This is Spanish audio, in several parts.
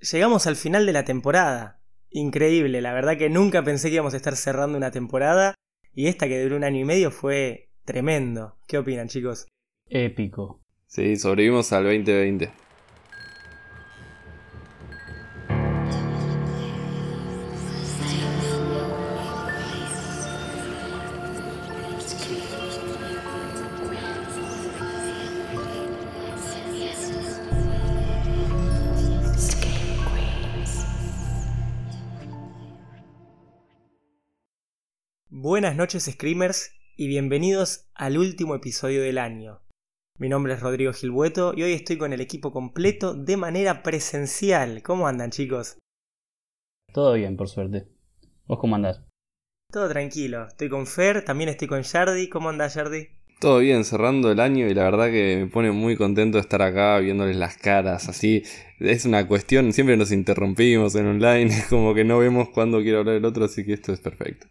llegamos al final de la temporada. Increíble, la verdad que nunca pensé que íbamos a estar cerrando una temporada y esta que duró un año y medio fue tremendo. ¿Qué opinan chicos? Épico. Sí, sobrevivimos al 2020. Buenas noches Screamers y bienvenidos al último episodio del año. Mi nombre es Rodrigo Gilbueto y hoy estoy con el equipo completo de manera presencial. ¿Cómo andan chicos? Todo bien, por suerte. ¿Vos cómo andás? Todo tranquilo. Estoy con Fer, también estoy con Yardi. ¿Cómo andás Yardi? Todo bien, cerrando el año y la verdad que me pone muy contento de estar acá viéndoles las caras, así es una cuestión, siempre nos interrumpimos en online, es como que no vemos cuándo quiere hablar el otro, así que esto es perfecto.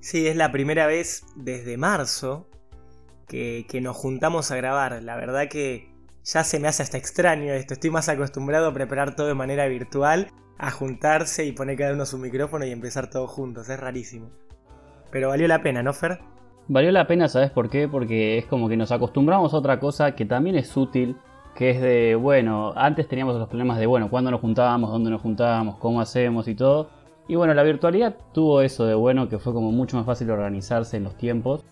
Sí, es la primera vez desde marzo que, nos juntamos a grabar. La verdad que ya se me hace hasta extraño esto. Estoy más acostumbrado a preparar todo de manera virtual, a juntarse y poner cada uno su micrófono y empezar todos juntos. Es rarísimo. Pero valió la pena, ¿no, Fer? Valió la pena, ¿sabes por qué? Porque es como que nos acostumbramos a otra cosa que también es útil, que es de, bueno, antes teníamos los problemas de, bueno, cuándo nos juntábamos, dónde nos juntábamos, cómo hacemos y todo. Y bueno, la virtualidad tuvo eso de bueno que fue como mucho más fácil organizarse en los tiempos.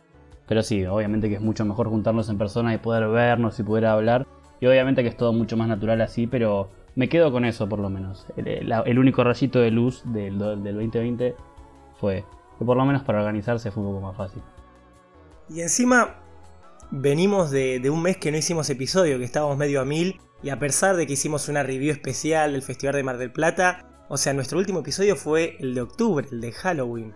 Pero sí, obviamente que es mucho mejor juntarnos en persona y poder vernos y poder hablar. Y obviamente que es todo mucho más natural así, pero me quedo con eso por lo menos. El, único rayito de luz del, del 2020 fue que por lo menos para organizarse fue un poco más fácil. Y encima venimos de, de un mes que no hicimos episodio, que estábamos medio a mil. Y a pesar de que hicimos una review especial del Festival de Mar del Plata, o sea, nuestro último episodio fue el de octubre, el de Halloween.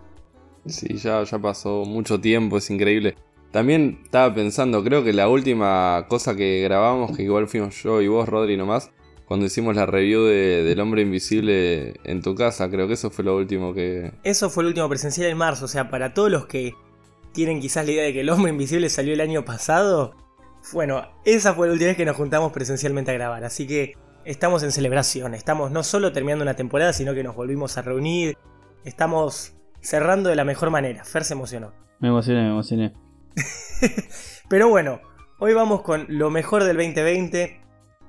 Sí, ya, ya pasó mucho tiempo, es increíble. También estaba pensando, creo que la última cosa que grabamos, que igual fuimos yo y vos, Rodri, nomás, cuando hicimos la review de, del hombre invisible en tu casa, creo que eso fue lo último que... Eso fue el último presencial en marzo, o sea, para todos los que tienen quizás la idea de que el hombre invisible salió el año pasado, bueno, esa fue la última vez que nos juntamos presencialmente a grabar, así que estamos en celebración. Estamos no solo terminando una temporada, sino que nos volvimos a reunir. Estamos cerrando de la mejor manera. Fer se emocionó. Me emocioné, me emocioné. Pero bueno, hoy vamos con lo mejor del 2020.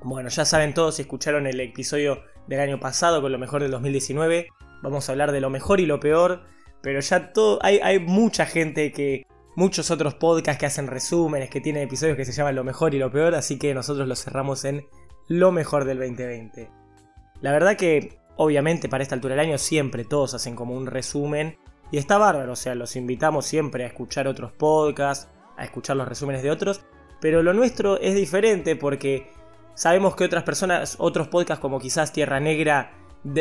Bueno, ya saben todos si escucharon el episodio del año pasado con lo mejor del 2019. Vamos a hablar de lo mejor y lo peor. Pero ya todo. Hay, hay mucha gente que. Muchos otros podcasts que hacen resúmenes, que tienen episodios que se llaman lo mejor y lo peor. Así que nosotros los cerramos en lo mejor del 2020. La verdad que, obviamente, para esta altura del año siempre todos hacen como un resumen. Y está bárbaro, o sea, los invitamos siempre a escuchar otros podcasts, a escuchar los resúmenes de otros. Pero lo nuestro es diferente porque sabemos que otras personas, otros podcasts como quizás Tierra Negra,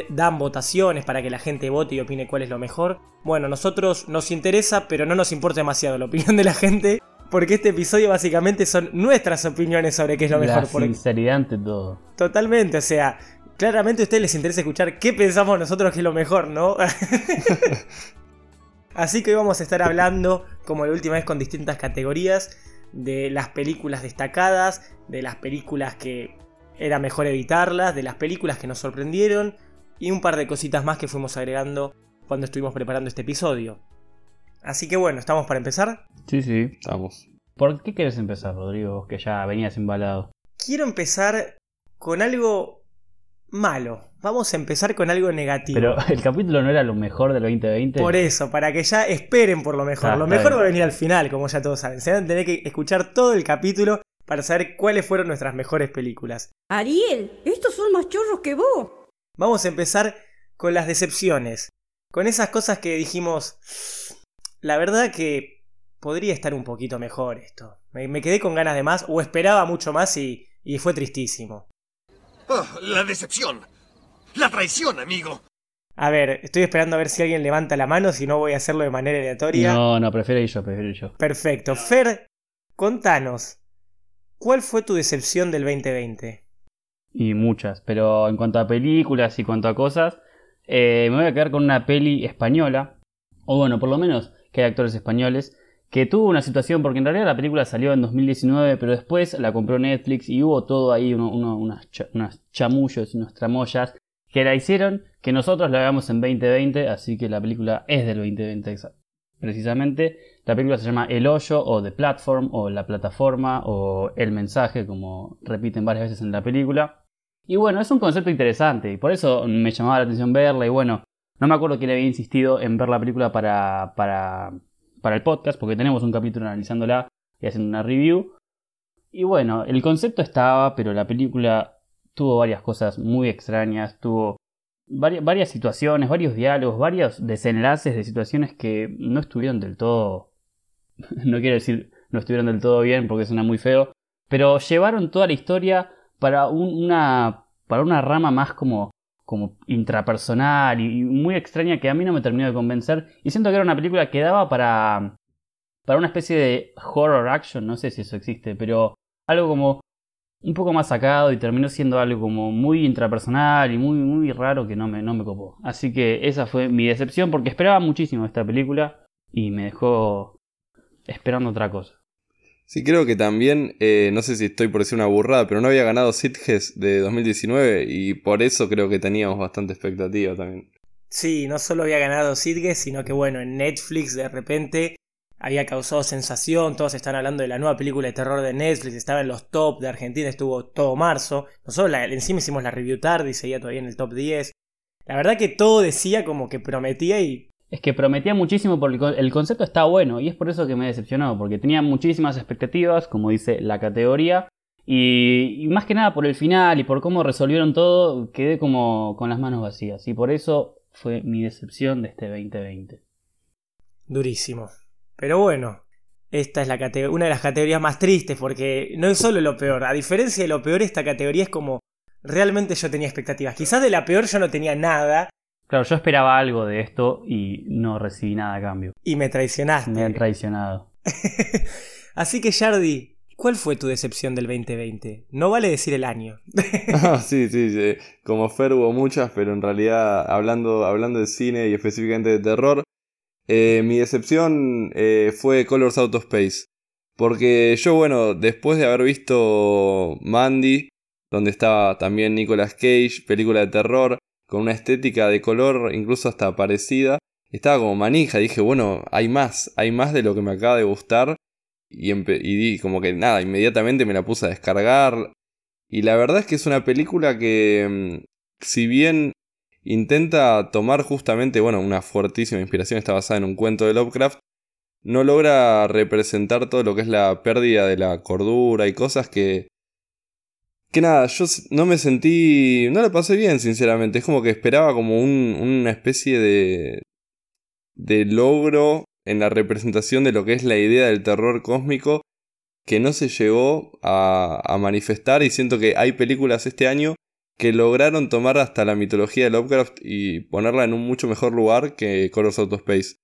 dan votaciones para que la gente vote y opine cuál es lo mejor. Bueno, nosotros nos interesa, pero no nos importa demasiado la opinión de la gente porque este episodio básicamente son nuestras opiniones sobre qué es lo La mejor. Porque... sinceridad ante todo. Totalmente, o sea, claramente a ustedes les interesa escuchar qué pensamos nosotros que es lo mejor, ¿no? Así que hoy vamos a estar hablando, como la última vez, con distintas categorías de las películas destacadas, de las películas que era mejor evitarlas, de las películas que nos sorprendieron y un par de cositas más que fuimos agregando cuando estuvimos preparando este episodio. Así que bueno, ¿estamos para empezar? Sí, sí. Estamos. ¿Por qué quieres empezar, Rodrigo? Vos que ya venías embalado. Quiero empezar con algo malo. Vamos a empezar con algo negativo. Pero el capítulo no era lo mejor del 2020. Por eso, para que ya esperen por lo mejor. Ah, lo mejor bien. va a venir al final, como ya todos saben. Se van a tener que escuchar todo el capítulo para saber cuáles fueron nuestras mejores películas. Ariel, estos son más chorros que vos. Vamos a empezar con las decepciones. Con esas cosas que dijimos. La verdad que podría estar un poquito mejor esto. Me, me quedé con ganas de más o esperaba mucho más y, y fue tristísimo. Oh, la decepción. La traición, amigo. A ver, estoy esperando a ver si alguien levanta la mano, si no voy a hacerlo de manera aleatoria. No, no, prefiero ir yo, prefiero ir yo. Perfecto. Fer, contanos. ¿Cuál fue tu decepción del 2020? Y muchas. Pero en cuanto a películas y cuanto a cosas, eh, me voy a quedar con una peli española. O bueno, por lo menos que hay actores españoles. Que tuvo una situación, porque en realidad la película salió en 2019, pero después la compró Netflix y hubo todo ahí, uno, unas, cha- unas chamullos y unas tramoyas que la hicieron que nosotros la veamos en 2020, así que la película es del 2020 precisamente. La película se llama El Hoyo o The Platform o La Plataforma o El Mensaje, como repiten varias veces en la película. Y bueno, es un concepto interesante y por eso me llamaba la atención verla y bueno, no me acuerdo quién había insistido en ver la película para, para, para el podcast, porque tenemos un capítulo analizándola y haciendo una review. Y bueno, el concepto estaba, pero la película tuvo varias cosas muy extrañas, tuvo varias, varias situaciones, varios diálogos, varios desenlaces de situaciones que no estuvieron del todo... no quiero decir no estuvieron del todo bien porque suena muy feo, pero llevaron toda la historia para una, para una rama más como, como intrapersonal y, muy extraña que a mí no me terminó de convencer y siento que era una película que daba para, para una especie de horror action, no sé si eso existe, pero algo como un poco más sacado y terminó siendo algo como muy intrapersonal y muy, muy raro que no me, no me copó. Así que esa fue mi decepción porque esperaba muchísimo esta película y me dejó esperando otra cosa. Sí, creo que también, eh, no sé si estoy por decir una burrada, pero no había ganado Sitges de 2019 y por eso creo que teníamos bastante expectativa también. Sí, no solo había ganado Sitges, sino que bueno, en Netflix de repente había causado sensación, todos están hablando de la nueva película de terror de Netflix, estaba en los top de Argentina, estuvo todo marzo. Nosotros la, encima hicimos la review tarde y seguía todavía en el top 10. La verdad que todo decía como que prometía y... Es que prometía muchísimo porque el concepto está bueno y es por eso que me decepcionó, porque tenía muchísimas expectativas, como dice la categoría, y, más que nada por el final y por cómo resolvieron todo, quedé como con las manos vacías. Y por eso fue mi decepción de este 2020. Durísimo. Pero bueno, esta es la una de las categorías más tristes porque no es solo lo peor. A diferencia de lo peor, esta categoría es como realmente yo tenía expectativas. Quizás de la peor yo no tenía nada. Claro, yo esperaba algo de esto y no recibí nada a cambio. Y me traicionaste. Me han traicionado. Así que, Jardi, ¿cuál fue tu decepción del 2020? No vale decir el año. ah, sí, sí, sí. Como Fer hubo muchas, pero en realidad, hablando, hablando de cine y específicamente de terror, eh, mi decepción eh, fue Colors Out of Space. Porque yo, bueno, después de haber visto Mandy, donde estaba también Nicolas Cage, película de terror, con una estética de color incluso hasta parecida, estaba como manija. Dije, bueno, hay más, hay más de lo que me acaba de gustar. Y, y di como que nada, inmediatamente me la puse a descargar. Y la verdad es que es una película que, mm, si bien intenta tomar justamente, bueno, una fuertísima inspiración, está basada en un cuento de Lovecraft, no logra representar todo lo que es la pérdida de la cordura y cosas que... Que nada, yo no me sentí... No lo pasé bien, sinceramente. Es como que esperaba como un, una especie de... de logro en la representación de lo que es la idea del terror cósmico que no se llegó a, a manifestar y siento que hay películas este año que lograron tomar hasta la mitología de Lovecraft y ponerla en un mucho mejor lugar que Colors Out of Space.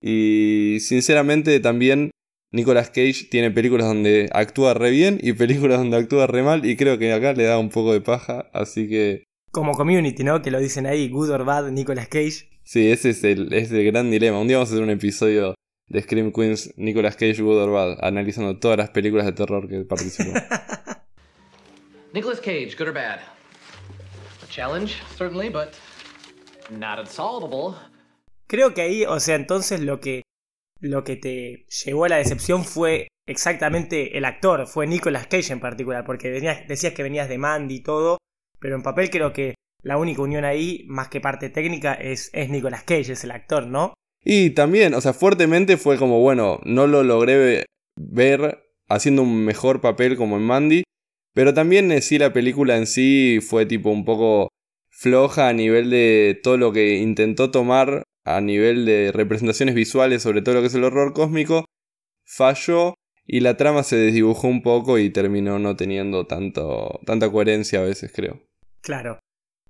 Y sinceramente también Nicolas Cage tiene películas donde actúa re bien y películas donde actúa re mal y creo que acá le da un poco de paja, así que... Como community, ¿no? Que lo dicen ahí, good or bad, Nicolas Cage. Sí, ese es el, es el gran dilema. Un día vamos a hacer un episodio de Scream Queens, Nicolas Cage, good or bad, analizando todas las películas de terror que participó. Nicolas Cage, good or bad? challenge, certainly, but not unsolvable. Creo que ahí, o sea, entonces lo que, lo que te llevó a la decepción fue exactamente el actor, fue Nicolas Cage en particular, porque decías que venías de Mandy y todo, pero en papel creo que la única unión ahí, más que parte técnica, es, es Nicolas Cage, es el actor, ¿no? Y también, o sea, fuertemente fue como, bueno, no lo logré ver haciendo un mejor papel como en Mandy, pero también eh, sí la película en sí fue tipo un poco floja a nivel de todo lo que intentó tomar a nivel de representaciones visuales sobre todo lo que es el horror cósmico. Falló y la trama se desdibujó un poco y terminó no teniendo tanto, tanta coherencia a veces, creo. Claro.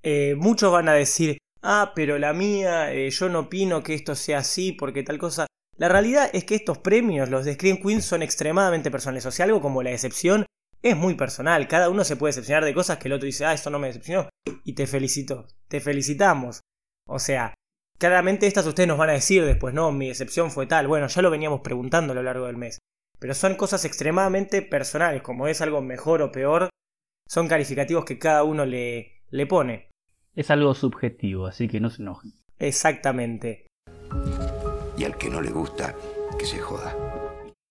Eh, muchos van a decir, ah, pero la mía, eh, yo no opino que esto sea así porque tal cosa. La realidad es que estos premios, los de Screen Queen, son extremadamente personales. O sea, algo como la excepción es muy personal. Cada uno se puede decepcionar de cosas que el otro dice, ah, esto no me decepcionó. Y te felicito. Te felicitamos. O sea, claramente estas ustedes nos van a decir después, no, mi decepción fue tal. Bueno, ya lo veníamos preguntando a lo largo del mes. Pero son cosas extremadamente personales, como es algo mejor o peor, son calificativos que cada uno le, le pone. Es algo subjetivo, así que no se enojen. Exactamente. Y al que no le gusta, que se joda.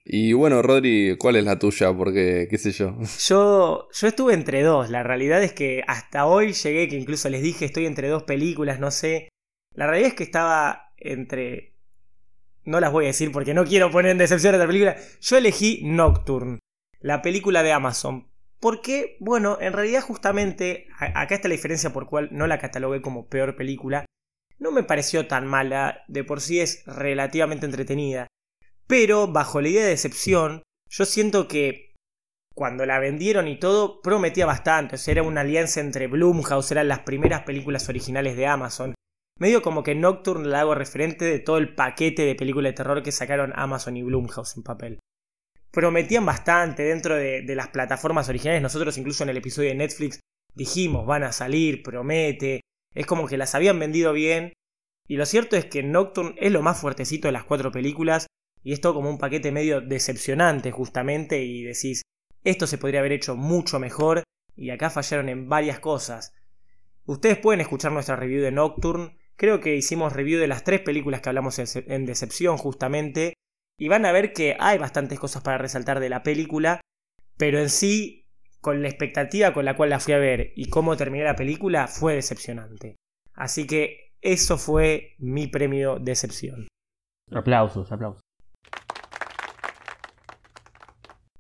Y bueno, Rodri, ¿cuál es la tuya? Porque, qué sé yo. Yo, yo estuve entre dos. La realidad es que hasta hoy llegué, que incluso les dije, estoy entre dos películas, no sé. La realidad es que estaba entre... No las voy a decir porque no quiero poner en decepción a otra película. Yo elegí Nocturne, la película de Amazon. Porque, bueno, en realidad justamente, acá está la diferencia por cual no la catalogué como peor película. No me pareció tan mala, de por sí es relativamente entretenida. Pero bajo la idea de decepción, yo siento que cuando la vendieron y todo, prometía bastante. O sea, era una alianza entre Blumhouse, eran las primeras películas originales de Amazon. Medio como que Nocturne la hago referente de todo el paquete de películas de terror que sacaron Amazon y Blumhouse en papel. Prometían bastante dentro de, de las plataformas originales. Nosotros incluso en el episodio de Netflix dijimos, van a salir, promete. Es como que las habían vendido bien. Y lo cierto es que Nocturne es lo más fuertecito de las cuatro películas. Y es todo como un paquete medio decepcionante justamente y decís, esto se podría haber hecho mucho mejor y acá fallaron en varias cosas. Ustedes pueden escuchar nuestra review de Nocturne, creo que hicimos review de las tres películas que hablamos en, Decepción justamente, y van a ver que hay bastantes cosas para resaltar de la película, pero en sí, con la expectativa con la cual la fui a ver y cómo terminé la película, fue decepcionante. Así que eso fue mi premio Decepción. Aplausos, aplausos.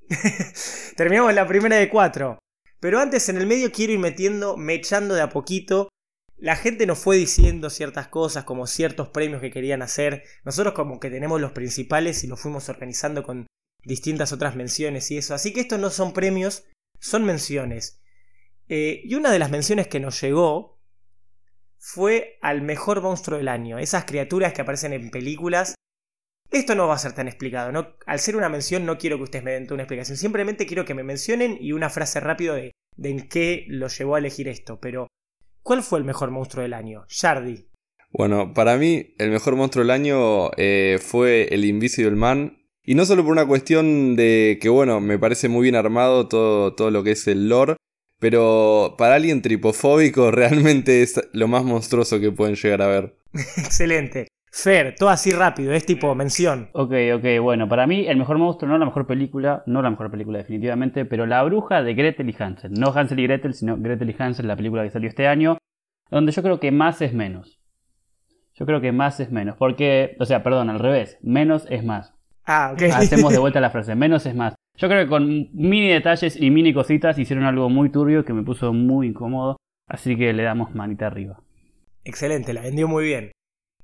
Terminamos la primera de cuatro. Pero antes en el medio quiero ir metiendo, echando de a poquito. La gente nos fue diciendo ciertas cosas, como ciertos premios que querían hacer. Nosotros como que tenemos los principales y los fuimos organizando con distintas otras menciones y eso. Así que estos no son premios, son menciones. Eh, y una de las menciones que nos llegó fue al mejor monstruo del año. Esas criaturas que aparecen en películas esto no va a ser tan explicado, ¿no? Al ser una mención no quiero que ustedes me den una explicación, simplemente quiero que me mencionen y una frase rápido de, en qué lo llevó a elegir esto, pero ¿cuál fue el mejor monstruo del año? Shardy. Bueno, para mí el mejor monstruo del año eh, fue el Invisible Man. Y no solo por una cuestión de que, bueno, me parece muy bien armado todo, todo lo que es el lore, pero para alguien tripofóbico realmente es lo más monstruoso que pueden llegar a ver. Excelente. Fer, todo así rápido, es tipo mención. Ok, ok, bueno, para mí el mejor monstruo, no la mejor película, no la mejor película definitivamente, pero La Bruja de Gretel y Hansel. No Hansel y Gretel, sino Gretel y Hansel, la película que salió este año, donde yo creo que más es menos. Yo creo que más es menos, porque, o sea, perdón, al revés, menos es más. Ah, ok. Hacemos de vuelta la frase, menos es más. Yo creo que con mini detalles y mini cositas hicieron algo muy turbio que me puso muy incómodo, así que le damos manita arriba. Excelente, la vendió muy bien.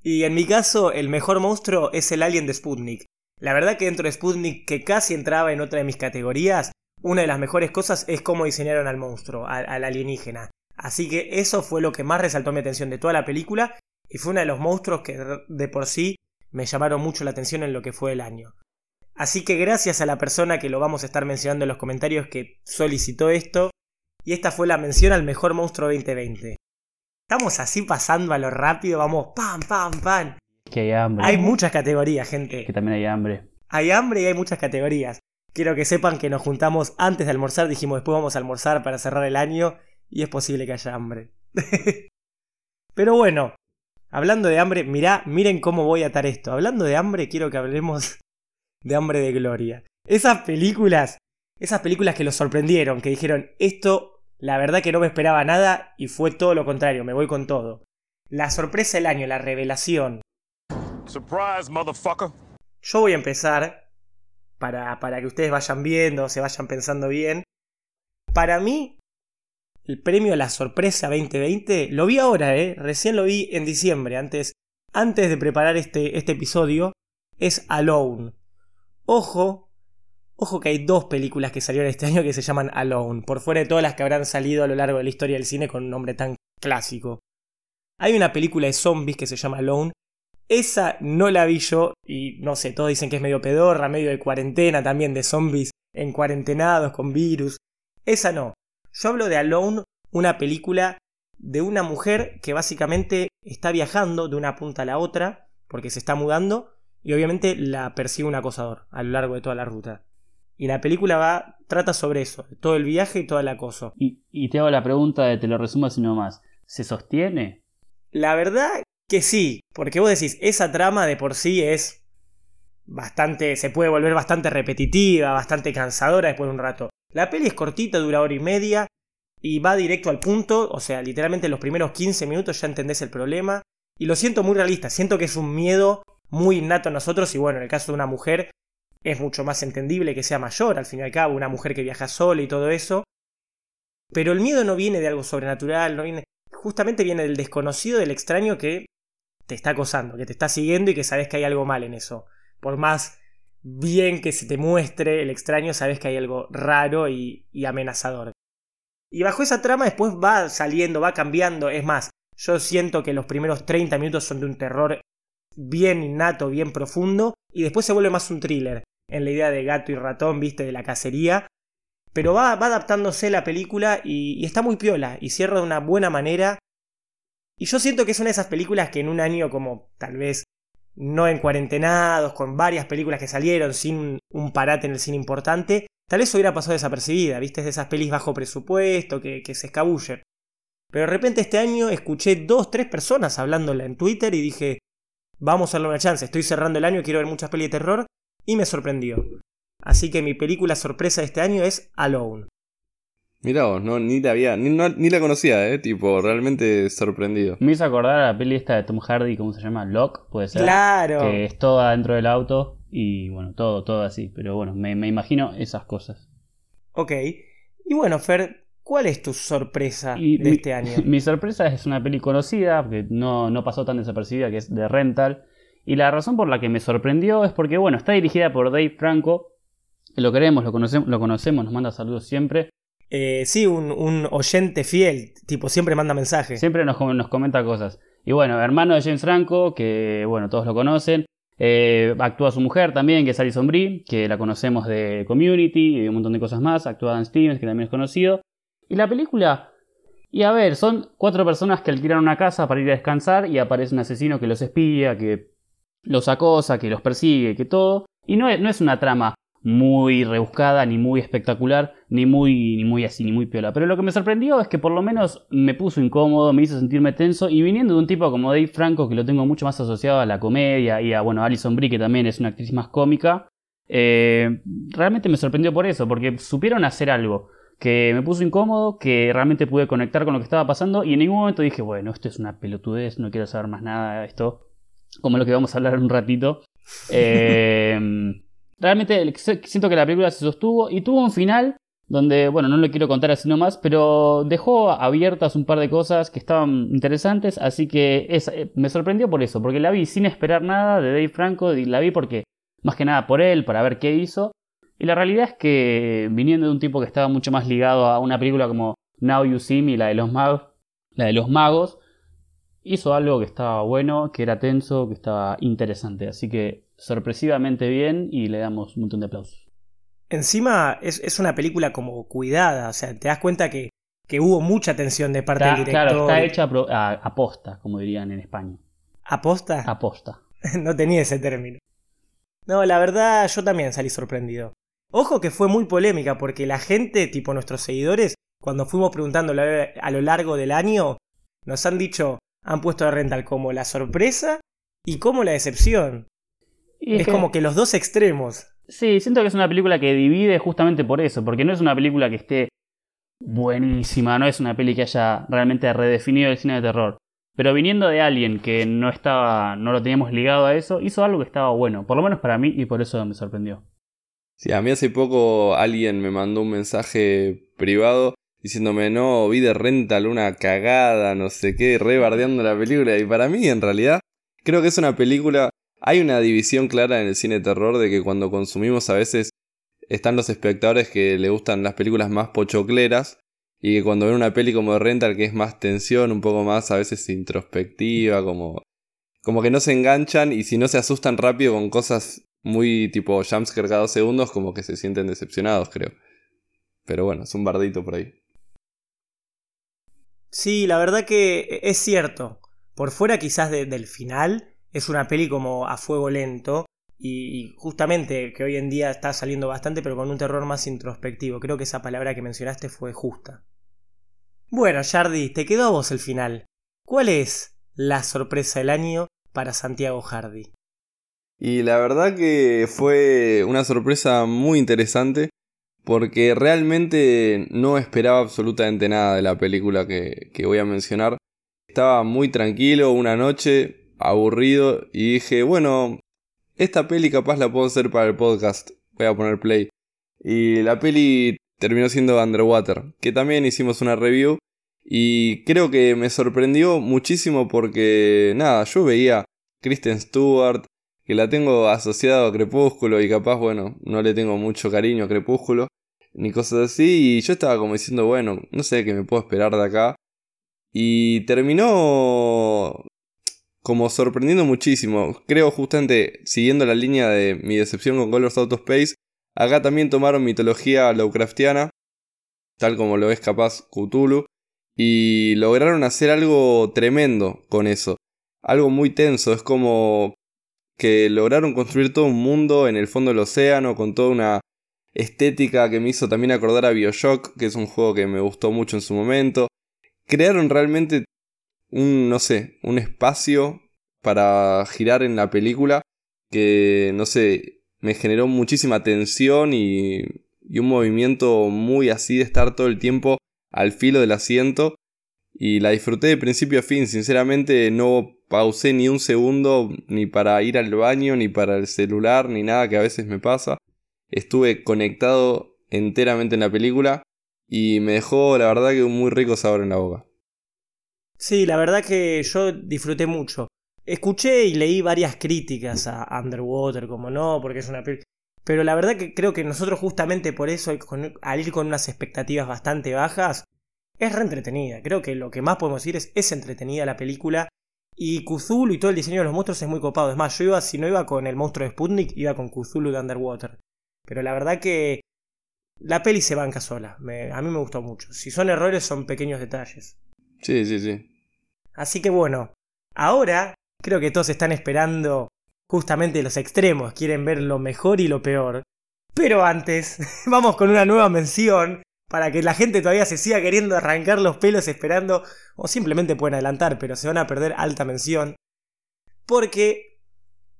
Y en mi caso, el mejor monstruo es el alien de Sputnik. La verdad que dentro de Sputnik, que casi entraba en otra de mis categorías, una de las mejores cosas es cómo diseñaron al monstruo, al, alienígena. Así que eso fue lo que más resaltó mi atención de toda la película y fue uno de los monstruos que de por sí me llamaron mucho la atención en lo que fue el año. Así que gracias a la persona que lo vamos a estar mencionando en los comentarios que solicitó esto, y esta fue la mención al mejor monstruo 2020. Estamos así pasando a lo rápido, vamos pam, pam, pam. Que hay hambre. Hay muchas categorías, gente. Que también hay hambre. Hay hambre y hay muchas categorías. Quiero que sepan que nos juntamos antes de almorzar, dijimos después vamos a almorzar para cerrar el año y es posible que haya hambre. Pero bueno, hablando de hambre, mirá, miren cómo voy a atar esto. Hablando de hambre, quiero que hablemos de hambre de gloria. Esas películas, esas películas que los sorprendieron, que dijeron, esto la verdad que no me esperaba nada y fue todo lo contrario, me voy con todo. La sorpresa del año, la revelación. Surprise, motherfucker. Yo voy a empezar para, para que ustedes vayan viendo, se vayan pensando bien. Para mí, el premio a la sorpresa 2020 lo vi ahora, ¿eh? Recién lo vi en diciembre, antes, antes de preparar este, este episodio. Es Alone. Ojo, Ojo que hay dos películas que salieron este año que se llaman Alone, por fuera de todas las que habrán salido a lo largo de la historia del cine con un nombre tan clásico. Hay una película de zombies que se llama Alone. Esa no la vi yo y no sé, todos dicen que es medio pedorra, medio de cuarentena también, de zombies en cuarentenados con virus. Esa no. Yo hablo de Alone, una película de una mujer que básicamente está viajando de una punta a la otra porque se está mudando y obviamente la persigue un acosador a lo largo de toda la ruta. Y la película va, trata sobre eso, todo el viaje y todo el acoso. Y, te hago la pregunta de te lo resumo así nomás. ¿Se sostiene? La verdad que sí, porque vos decís, esa trama de por sí es bastante, se puede volver bastante repetitiva, bastante cansadora después de un rato. La peli es cortita, dura hora y media y va directo al punto, o sea, literalmente en los primeros 15 minutos ya entendés el problema. Y lo siento muy realista, siento que es un miedo muy innato a nosotros y bueno, en el caso de una mujer es mucho más entendible que sea mayor, al fin y al cabo, una mujer que viaja sola y todo eso. Pero el miedo no viene de algo sobrenatural, no viene, justamente viene del desconocido, del extraño que te está acosando, que te está siguiendo y que sabes que hay algo mal en eso. Por más bien que se te muestre el extraño, sabes que hay algo raro y, y amenazador. Y bajo esa trama después va saliendo, va cambiando. Es más, yo siento que los primeros 30 minutos son de un terror bien innato, bien profundo, y después se vuelve más un thriller, en la idea de gato y ratón, viste, de la cacería. Pero va, va adaptándose la película y, está muy piola, y cierra de una buena manera. Y yo siento que es una de esas películas que en un año como tal vez no en cuarentenados, con varias películas que salieron sin un parate en el cine importante, tal vez hubiera pasado desapercibida, viste, de esas pelis bajo presupuesto que, que se escabullen. Pero de repente este año escuché dos, tres personas hablándola en Twitter y dije, vamos a darle una chance, estoy cerrando el año, quiero ver muchas pelis de terror, y me sorprendió. Así que mi película sorpresa de este año es Alone. Mirá vos, no, ni la había, ni, no- ni la conocía, eh, tipo, realmente sorprendido. Me hizo acordar a la peli esta de Tom Hardy, ¿cómo se llama? Lock, puede ser. Claro. Que es toda dentro del auto y bueno, todo, todo así. Pero bueno, me, me imagino esas cosas. Ok. Y bueno, Fer, ¿cuál es tu sorpresa Y de mi, este año? mi sorpresa es una peli conocida, porque no, no pasó tan desapercibida, que es de Rental. Y la razón por la que me sorprendió es porque, bueno, está dirigida por Dave Franco, que lo queremos, lo conocemos, lo conocemos nos manda saludos siempre. Eh, sí, un, un oyente fiel, tipo, siempre manda mensajes. Siempre nos, nos comenta cosas. Y bueno, hermano de James Franco, que bueno, todos lo conocen. Eh, actúa su mujer también, que es Alison Brie, que la conocemos de Community y un montón de cosas más. Actúa Dan Stevens, que también es conocido. Y la película. Y a ver, son cuatro personas que alquilan una casa para ir a descansar y aparece un asesino que los espía, que los acosa, que los persigue, que todo. Y no es, no es una trama muy rebuscada, ni muy espectacular, ni muy, ni muy así, ni muy piola. Pero lo que me sorprendió es que por lo menos me puso incómodo, me hizo sentirme tenso, y viniendo de un tipo como Dave Franco, que lo tengo mucho más asociado a la comedia, y a, bueno, Alison Brie, que también es una actriz más cómica, eh, realmente me sorprendió por eso, porque supieron hacer algo que me puso incómodo, que realmente pude conectar con lo que estaba pasando, y en ningún momento dije, bueno, esto es una pelotudez, no quiero saber más nada de esto, como lo que vamos a hablar en un ratito. Eh, realmente siento que la película se sostuvo y tuvo un final donde, bueno, no le quiero contar así nomás, pero dejó abiertas un par de cosas que estaban interesantes, así que es- eh, me sorprendió por eso, porque la vi sin esperar nada de Dave Franco, y la vi porque, más que nada por él, para ver qué hizo, y la realidad es que viniendo de un tipo que estaba mucho más ligado a una película como Now You See Me, la de los magos, la de los magos, hizo algo que estaba bueno, que era tenso, que estaba interesante, así que sorpresivamente bien y le damos un montón de aplausos. Encima es, es una película como cuidada, o sea, te das cuenta que, que hubo mucha atención de parte Está- del director. claro, está hecha a, pro- a- a posta, como dirían en España. ¿Aposta? A posta. no tenía ese término. No, la verdad yo también salí sorprendido. Ojo que fue muy polémica porque la gente, tipo nuestros seguidores, cuando fuimos preguntando a lo largo del año, nos han dicho, han puesto a Rental como la sorpresa y como la decepción. Y es como que los dos extremos. Sí, siento que es una película que divide justamente por eso, porque no es una película que esté buenísima, no es una peli que haya realmente redefinido el cine de terror. Pero viniendo de alguien que no estaba, no lo teníamos ligado a eso, hizo algo que estaba bueno, por lo menos para mí, y por eso me sorprendió. Sí, a mí hace poco alguien me mandó un mensaje privado diciéndome, no, vi de Rental una cagada, no sé qué, re bardeando la película. Y para mí, en realidad, creo que es una película. Hay una división clara en el cine terror de que cuando consumimos a veces están los espectadores que le gustan las películas más pochocleras y que cuando ven una peli como de Rental que es más tensión, un poco más a veces introspectiva, como, como que no se enganchan y si no se asustan rápido con cosas muy tipo jumpscare cada dos segundos, como que se sienten decepcionados, creo. Pero bueno, es un bardito por ahí. Sí, la verdad que es cierto. Por fuera quizás de- del final, es una peli como a fuego lento. Y, y justamente que hoy en día está saliendo bastante, pero con un terror más introspectivo. Creo que esa palabra que mencionaste fue justa. Bueno, Jardi, te quedó a vos el final. ¿Cuál es la sorpresa del año para Santiago Hardy? Y la verdad que fue una sorpresa muy interesante porque realmente no esperaba absolutamente nada de la película que, voy a mencionar. Estaba muy tranquilo una noche, aburrido, y dije, bueno, esta peli capaz la puedo hacer para el podcast. Voy a poner play. Y la peli terminó siendo Underwater, que también hicimos una review. Y creo que me sorprendió muchísimo porque, nada, yo veía Kristen Stewart, que la tengo asociado a Crepúsculo y capaz, bueno, no le tengo mucho cariño a Crepúsculo, ni cosas así, y yo estaba como diciendo, bueno, no sé qué me puedo esperar de acá. Y terminó como sorprendiendo muchísimo. Creo justamente, siguiendo la línea de mi decepción con Colors Out of Space, acá también tomaron mitología Lovecraftiana, tal como lo es capaz Cthulhu, y lograron hacer algo tremendo con eso. Algo muy tenso, es como que lograron construir todo un mundo en el fondo del océano con toda una estética que me hizo también acordar a Bioshock, que es un juego que me gustó mucho en su momento. Crearon realmente un, no sé, un espacio para girar en la película que, no sé, me generó muchísima tensión y, y un movimiento muy así de estar todo el tiempo al filo del asiento. Y la disfruté de principio a fin, sinceramente no pausé ni un segundo ni para ir al baño, ni para el celular, ni nada que a veces me pasa. Estuve conectado enteramente en la película y me dejó la verdad que un muy rico sabor en la boca. Sí, la verdad que yo disfruté mucho. Escuché y leí varias críticas a Underwater, como no, porque es una película... Pero la verdad que creo que nosotros justamente por eso, al ir con unas expectativas bastante bajas, es re entretenida. Creo que lo que más podemos decir es, es entretenida la película y Cthulhu y todo el diseño de los monstruos es muy copado. Es más, yo iba, si no iba con el monstruo de Sputnik, iba con Cthulhu de Underwater. Pero la verdad que la peli se banca sola. a mí me gustó mucho. Si son errores, son pequeños detalles. Sí, sí, sí. Así que bueno, ahora creo que todos están esperando justamente los extremos. Quieren ver lo mejor y lo peor. Pero antes, vamos con una nueva mención para que la gente todavía se siga queriendo arrancar los pelos esperando, o simplemente pueden adelantar, pero se van a perder alta mención. Porque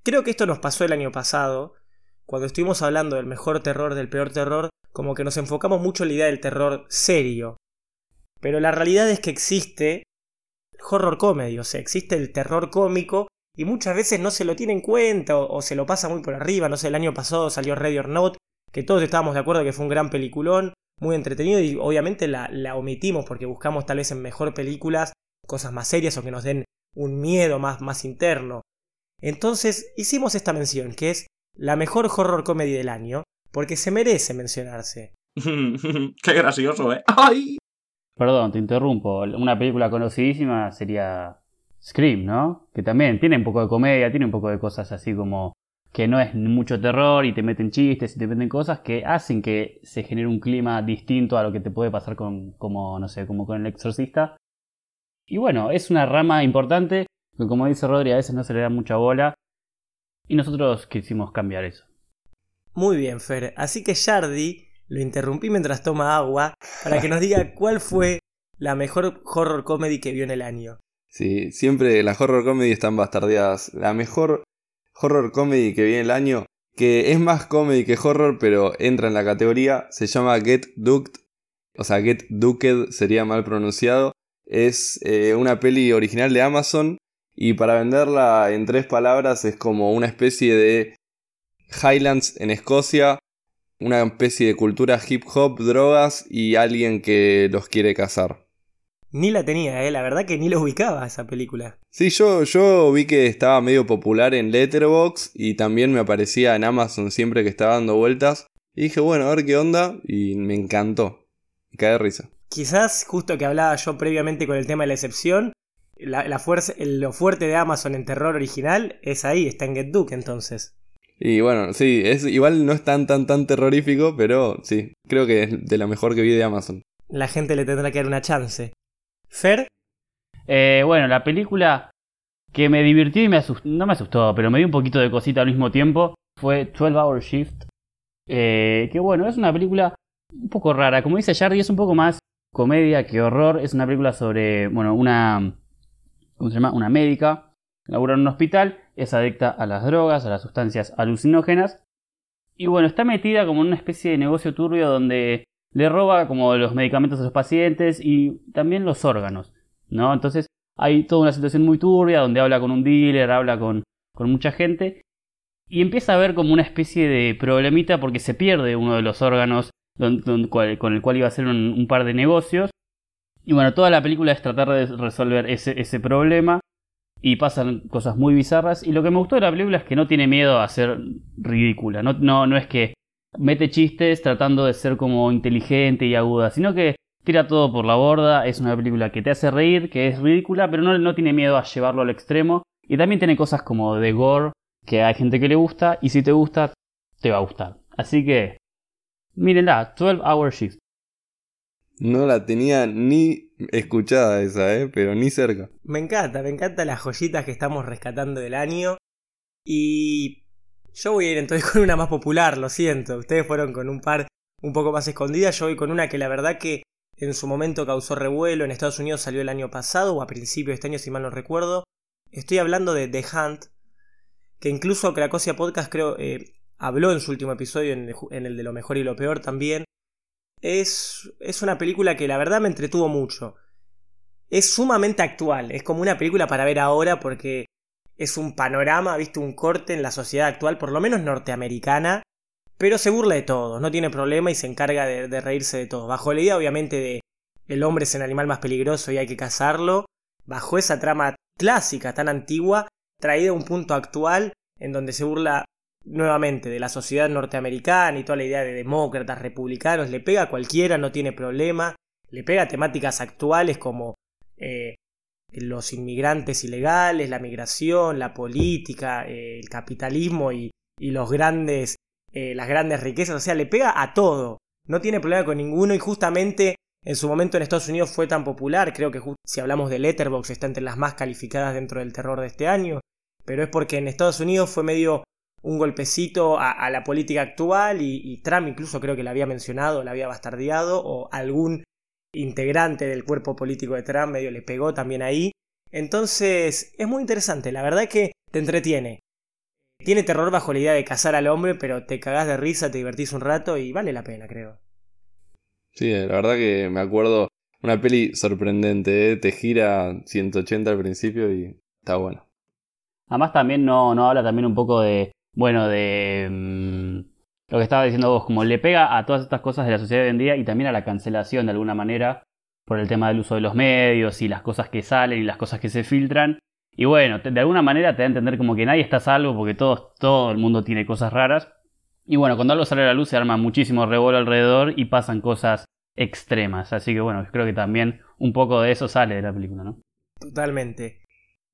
creo que esto nos pasó el año pasado, cuando estuvimos hablando del mejor terror, del peor terror, como que nos enfocamos mucho en la idea del terror serio. Pero la realidad es que existe horror comedy, o sea, existe el terror cómico y muchas veces no se lo tiene en cuenta o, se lo pasa muy por arriba. No sé, el año pasado salió Ready or Not, que todos estábamos de acuerdo que fue un gran peliculón, muy entretenido y obviamente la, omitimos porque buscamos tal vez en mejor películas cosas más serias o que nos den un miedo más, más interno. Entonces hicimos esta mención, que es la mejor horror comedy del año, porque se merece mencionarse. Qué gracioso, ¿eh? ¡Ay! Perdón, te interrumpo. Una película conocidísima sería Scream, ¿no? Que también tiene un poco de comedia, tiene un poco de cosas así como que no es mucho terror y te meten chistes y te meten cosas que hacen que se genere un clima distinto a lo que te puede pasar con, como, no sé, como con el exorcista. Y bueno, es una rama importante que como dice Rodri a veces no se le da mucha bola y nosotros quisimos cambiar eso. Muy bien, Fer. Así que Jardi lo interrumpí mientras toma agua para que nos diga cuál fue la mejor horror comedy que vio en el año. Sí, siempre las horror comedy están bastardeadas. La mejor horror comedy que viene el año, que es más comedy que horror, pero entra en la categoría, se llama Get Duked, o sea, Get Duked sería mal pronunciado. Es eh, una peli original de Amazon y para venderla en tres palabras es como una especie de Highlands en Escocia, una especie de cultura hip hop, drogas y alguien que los quiere cazar. Ni la tenía, eh, la verdad que ni lo ubicaba esa película. Sí, yo, yo vi que estaba medio popular en Letterboxd y también me aparecía en Amazon siempre que estaba dando vueltas. Y dije, bueno, a ver qué onda, y me encantó. Me cae de risa. Quizás, justo que hablaba yo previamente con el tema de la excepción, la, fuerza, lo fuerte de Amazon en terror original es ahí, está en Get Duke entonces. Y bueno, sí, es, igual no es tan tan tan terrorífico, pero sí, creo que es de lo mejor que vi de Amazon. La gente le tendrá que dar una chance. ¿Fer? Eh, bueno, la película que me divirtió y me asustó, no me asustó, pero me dio un poquito de cosita al mismo tiempo, fue 12 Hour Shift. Eh, que bueno, es una película un poco rara. Como dice Jardy, es un poco más comedia que horror. Es una película sobre, bueno, una, ¿cómo se llama? Una médica, labura en un hospital, es adicta a las drogas, a las sustancias alucinógenas. Y bueno, está metida como en una especie de negocio turbio donde le roba como los medicamentos a los pacientes y también los órganos, ¿no? Entonces hay toda una situación muy turbia donde habla con un dealer, habla con, con mucha gente y empieza a ver como una especie de problemita porque se pierde uno de los órganos con el cual iba a hacer un, par de negocios. Y bueno, toda la película es tratar de resolver ese, ese problema y pasan cosas muy bizarras. Y lo que me gustó de la película es que no tiene miedo a ser ridícula. No, no, no es que mete chistes tratando de ser como inteligente y aguda, sino que tira todo por la borda. Es una película que te hace reír, que es ridícula, pero no, no tiene miedo a llevarlo al extremo. Y también tiene cosas como de gore, que hay gente que le gusta, y si te gusta, te va a gustar. Así que, mírenla, 12 Hour Shift. No la tenía ni escuchada esa, ¿eh? pero ni cerca. Me encanta, me encantan las joyitas que estamos rescatando del año. Y yo voy a ir entonces con una más popular, lo siento. Ustedes fueron con un par un poco más escondidas. Yo voy con una que la verdad que en su momento causó revuelo. En Estados Unidos salió el año pasado o a principios de este año, si mal no recuerdo. Estoy hablando de The Hunt, que incluso Cracosia Podcast creo eh, habló en su último episodio, en el, de lo mejor y lo peor también. Es, es una película que la verdad me entretuvo mucho. Es sumamente actual, es como una película para ver ahora porque es un panorama, viste, un corte en la sociedad actual, por lo menos norteamericana, pero se burla de todo, no tiene problema y se encarga de, reírse de todo. Bajo la idea, obviamente, de el hombre es el animal más peligroso y hay que cazarlo, bajo esa trama clásica tan antigua, traída a un punto actual en donde se burla nuevamente de la sociedad norteamericana y toda la idea de demócratas, republicanos, le pega a cualquiera, no tiene problema, le pega a temáticas actuales como eh, los inmigrantes ilegales, la migración, la política, eh, el capitalismo y, los grandes, eh, las grandes riquezas, o sea, le pega a todo, no tiene problema con ninguno y justamente en su momento en Estados Unidos fue tan popular, creo que si hablamos de Letterboxd está entre las más calificadas dentro del terror de este año, pero es porque en Estados Unidos fue medio un golpecito a, la política actual y, Trump incluso creo que la había mencionado, la había bastardeado o algún integrante del cuerpo político de Trump medio le pegó también ahí. Entonces es muy interesante, la verdad es que te entretiene. Tiene terror bajo la idea de cazar al hombre, pero te cagás de risa, te divertís un rato y vale la pena, creo. Sí, la verdad que me acuerdo una peli sorprendente, ¿eh? te gira 180 al principio y está bueno. Además también no, no habla también un poco de bueno, de mm, lo que estaba diciendo vos, como le pega a todas estas cosas de la sociedad hoy en día y también a la cancelación de alguna manera por el tema del uso de los medios y las cosas que salen y las cosas que se filtran. Y bueno, de alguna manera te da a entender como que nadie está a salvo porque todo, todo el mundo tiene cosas raras. Y bueno, cuando algo sale a la luz se arma muchísimo revuelo alrededor y pasan cosas extremas. Así que bueno, creo que también un poco de eso sale de la película, ¿no? Totalmente.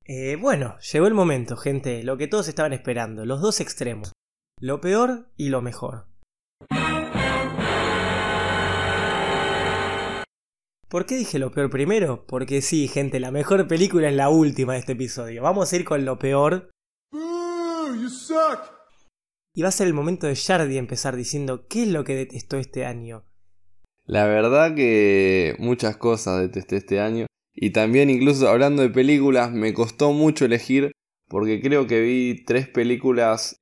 Eh, bueno, llegó el momento, gente, lo que todos estaban esperando, los dos extremos, lo peor y lo mejor. ¿Por qué dije lo peor primero? Porque sí, gente, la mejor película es la última de este episodio. Vamos a ir con lo peor. Y va a ser el momento de Shardy empezar diciendo qué es lo que detestó este año. La verdad que muchas cosas detesté este año. Y también incluso hablando de películas, me costó mucho elegir porque creo que vi tres películas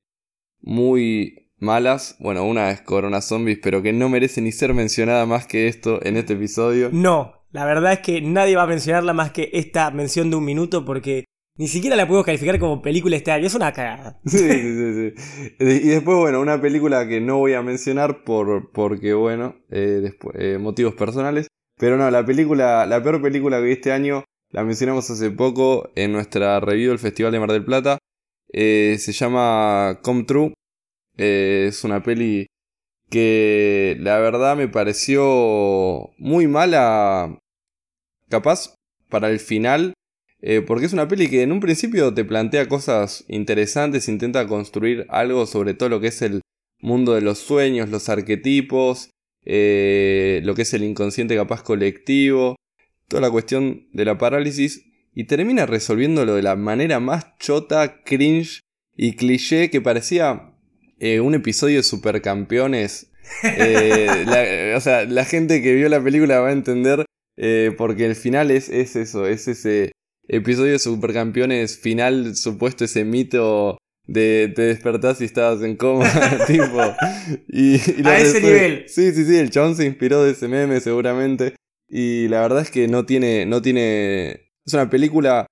muy malas. Bueno, una es Corona Zombies, pero que no merece ni ser mencionada más que esto en este episodio. No, la verdad es que nadie va a mencionarla más que esta mención de un minuto porque ni siquiera la puedo calificar como película este año. Es una cagada. Sí, sí, sí, sí. Y después, bueno, una película que no voy a mencionar por, porque, bueno, eh, después, eh, motivos personales. Pero no, la película, la peor película que vi este año, la mencionamos hace poco en nuestra review del Festival de Mar del Plata. Eh, se llama Come True. Eh, es una peli que la verdad me pareció muy mala. Capaz para el final. Eh, porque es una peli que en un principio te plantea cosas interesantes, intenta construir algo sobre todo lo que es el mundo de los sueños, los arquetipos, lo que es el inconsciente capaz colectivo, toda la cuestión de la parálisis, y termina resolviéndolo de la manera más chota, cringe y cliché que parecía eh, un episodio de Supercampeones Eh, la- o sea, la gente que vio la película va a entender eh, porque el final es, es eso, es ese episodio de Supercampeones final, supuesto ese mito de te despertás y estabas en coma, tipo. Y, y lo A ese nivel. Sí, sí, sí, el chabón se inspiró de ese meme seguramente. Y la verdad es que no tiene, no tiene, es una película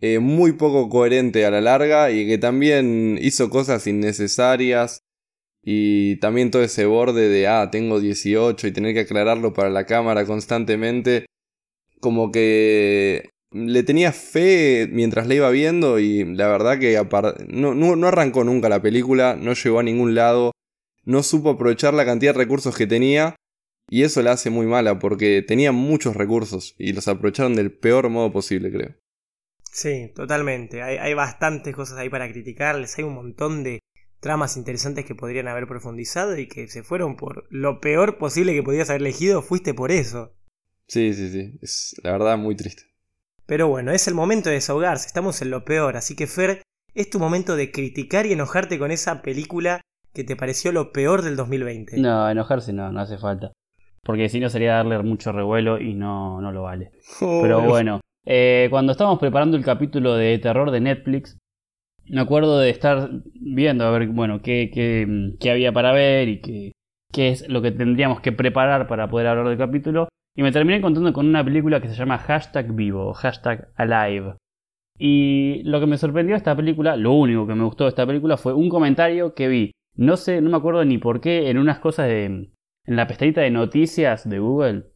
eh, muy poco coherente a la larga y que también hizo cosas innecesarias. Y también todo ese borde de, ah, tengo 18 y tener que aclararlo para la cámara constantemente. Como que le tenía fe mientras la iba viendo y la verdad que no, no, no arrancó nunca la película, no llegó a ningún lado, no supo aprovechar la cantidad de recursos que tenía y eso la hace muy mala porque tenía muchos recursos y los aprovecharon del peor modo posible, creo. Sí, totalmente. Hay, hay bastantes cosas ahí para criticarles. Hay un montón de tramas interesantes que podrían haber profundizado y que se fueron por lo peor posible que podías haber elegido. Fuiste por eso. Sí, sí, sí, es la verdad muy triste. Pero bueno, es el momento de desahogarse. Estamos en lo peor. Así que, Fer, es tu momento de criticar y enojarte con esa película que te pareció lo peor del 2020. No, enojarse no, no hace falta. Porque si no sería darle mucho revuelo y no, no lo vale. Pero bueno, eh, cuando estábamos preparando el capítulo de terror de Netflix, me acuerdo de estar viendo a ver, bueno, qué, qué, qué había para ver y qué, qué es lo que tendríamos que preparar para poder hablar del capítulo. Y me terminé encontrando con una película que se llama Hashtag Vivo, Hashtag Alive. Y lo que me sorprendió de esta película, lo único que me gustó de esta película fue un comentario que vi. No sé, no me acuerdo ni por qué, en unas cosas de. En la pestañita de noticias de Google,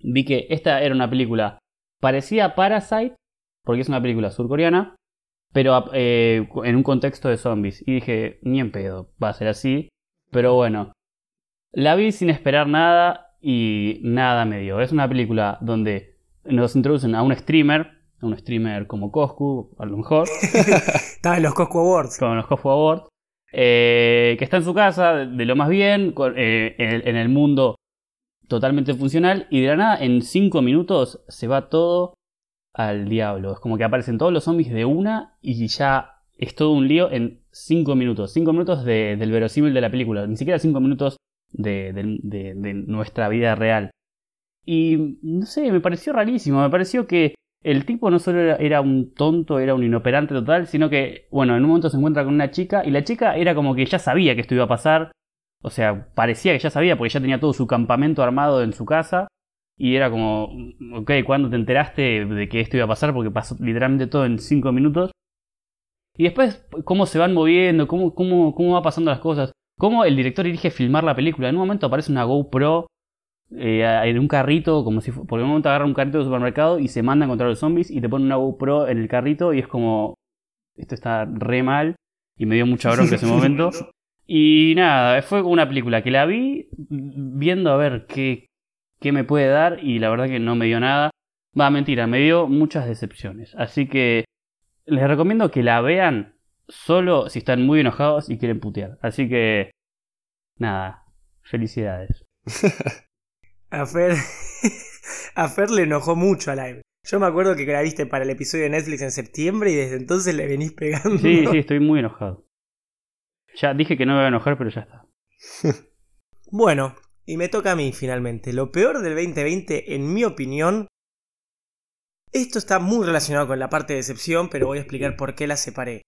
vi que esta era una película parecida a Parasite, porque es una película surcoreana, pero eh, en un contexto de zombies. Y dije, ni en pedo, va a ser así. Pero bueno, la vi sin esperar nada y nada me dio. Es una película donde nos introducen a un streamer, a un streamer como Coscu, a lo mejor, Estaba en los Cosco Awards. con los Coscu Awards, eh, que está en su casa, de, lo más bien, eh, en, el, mundo totalmente funcional, y de la nada, en 5 minutos, se va todo al diablo. Es como que aparecen todos los zombies de una y ya es todo un lío en 5 minutos. 5 minutos de- del verosímil de la película, ni siquiera 5 minutos de- de nuestra vida real. Y no sé, me pareció rarísimo, me pareció que el tipo no solo era, un tonto, era un inoperante total, sino que, bueno, en un momento se encuentra con una chica y la chica era como que ya sabía que esto iba a pasar. O sea, parecía que ya sabía porque ya tenía todo su campamento armado en su casa. Y era como, ok, ¿cuándo te enteraste de que esto iba a pasar? Porque pasó literalmente todo en 5 minutos. Y después, cómo se van moviendo, cómo, cómo, cómo va pasando las cosas. Cómo el director elige filmar la película. En un momento aparece una GoPro eh, en un carrito, como si por un momento agarra un carrito de supermercado y se manda a encontrar los zombies y te pone una GoPro en el carrito y es como, esto está re mal y me dio mucha bronca ese momento. Y nada, fue una película que la vi viendo a ver qué, qué me puede dar y la verdad que no me dio nada. Va, mentira, me dio muchas decepciones. Así que les recomiendo que la vean solo si están muy enojados y quieren putear. Así que nada, felicidades. A Fer, a Fer le enojó mucho a Live. Yo me acuerdo que la viste para el episodio de Netflix en septiembre y desde entonces le venís pegando. Sí, sí, estoy muy enojado. Ya dije que no me voy a enojar, pero ya está. Bueno, y me toca a mí finalmente. Lo peor del 2020, en mi opinión, esto está muy relacionado con la parte de decepción, pero voy a explicar por qué la separé.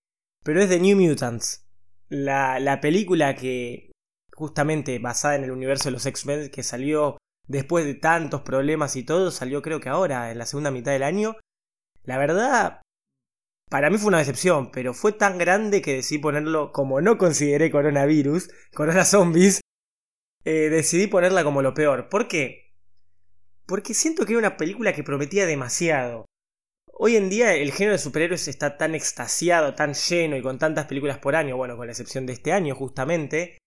Pero es The New Mutants, la, la película que justamente basada en el universo de los X-Men que salió después de tantos problemas y todo, salió creo que ahora, en la segunda mitad del año. La verdad, para mí fue una decepción, pero fue tan grande que decidí ponerlo como no consideré coronavirus, corona zombies, eh, decidí ponerla como lo peor. ¿Por qué? Porque siento que era una película que prometía demasiado. Hoy en día el género de superhéroes está tan extasiado, tan lleno y con tantas películas por año, bueno, con la excepción de este año justamente,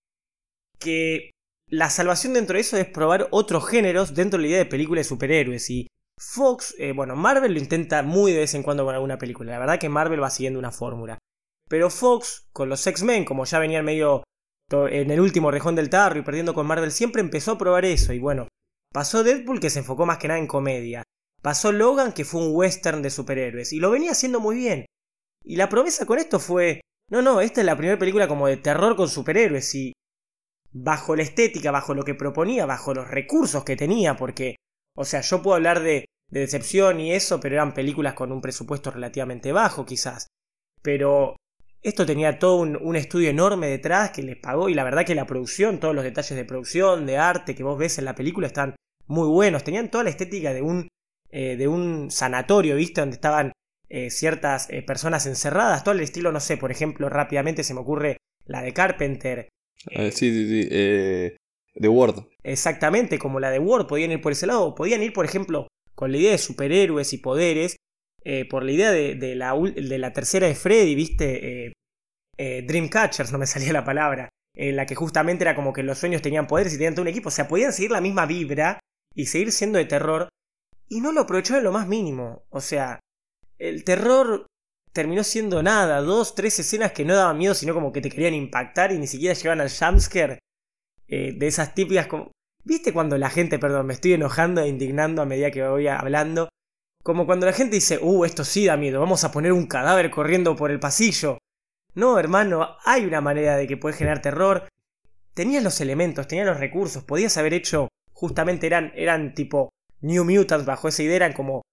que la salvación dentro de eso es probar otros géneros dentro de la idea de películas de superhéroes. Y Fox, eh, bueno, Marvel lo intenta muy de vez en cuando con alguna película. La verdad que Marvel va siguiendo una fórmula. Pero Fox, con los X-Men, como ya venían medio en el último rejón del tarro y perdiendo con Marvel, siempre empezó a probar eso. Y bueno, pasó Deadpool que se enfocó más que nada en comedia. Pasó Logan que fue un western de superhéroes. Y lo venía haciendo muy bien. Y la promesa con esto fue, no, no, esta es la primera película como de terror con superhéroes. Y bajo la estética, bajo lo que proponía, bajo los recursos que tenía, porque, o sea, yo puedo hablar de, de decepción y eso, pero eran películas con un presupuesto relativamente bajo quizás. Pero esto tenía todo un, estudio enorme detrás que les pagó y la verdad que la producción, todos los detalles de producción, de arte que vos ves en la película están muy buenos. Tenían toda la estética de un, eh, de un sanatorio, ¿viste? Donde estaban eh, ciertas eh, personas encerradas. Todo el estilo, no sé, por ejemplo, rápidamente se me ocurre la de Carpenter. Sí, sí, sí. de Word. Exactamente, como la de Word. Podían ir por ese lado. Podían ir, por ejemplo, con la idea de superhéroes y poderes eh, por la idea de, la, de, la, tercera de Freddy, ¿viste? Eh, eh, Dreamcatchers, no me salía la palabra. En la que justamente era como que los sueños tenían poderes y tenían todo un equipo. O sea, podían seguir la misma vibra y seguir siendo de terror. Y no lo aprovechó en lo más mínimo. O sea, el terror terminó siendo nada. Dos, tres escenas que no daban miedo, sino como que te querían impactar y ni siquiera llegaban al jumpscare. de esas típicas como... ¿Viste cuando la gente, perdón, me estoy enojando e indignando a medida que voy hablando? Como cuando la gente dice, uh, esto sí da miedo, vamos a poner un cadáver corriendo por el pasillo. No, hermano, hay una manera de que puedes generar terror. Tenías los elementos, tenías los recursos, podías haber hecho, justamente eran, eran tipo New Mutants bajo esa idea, eran como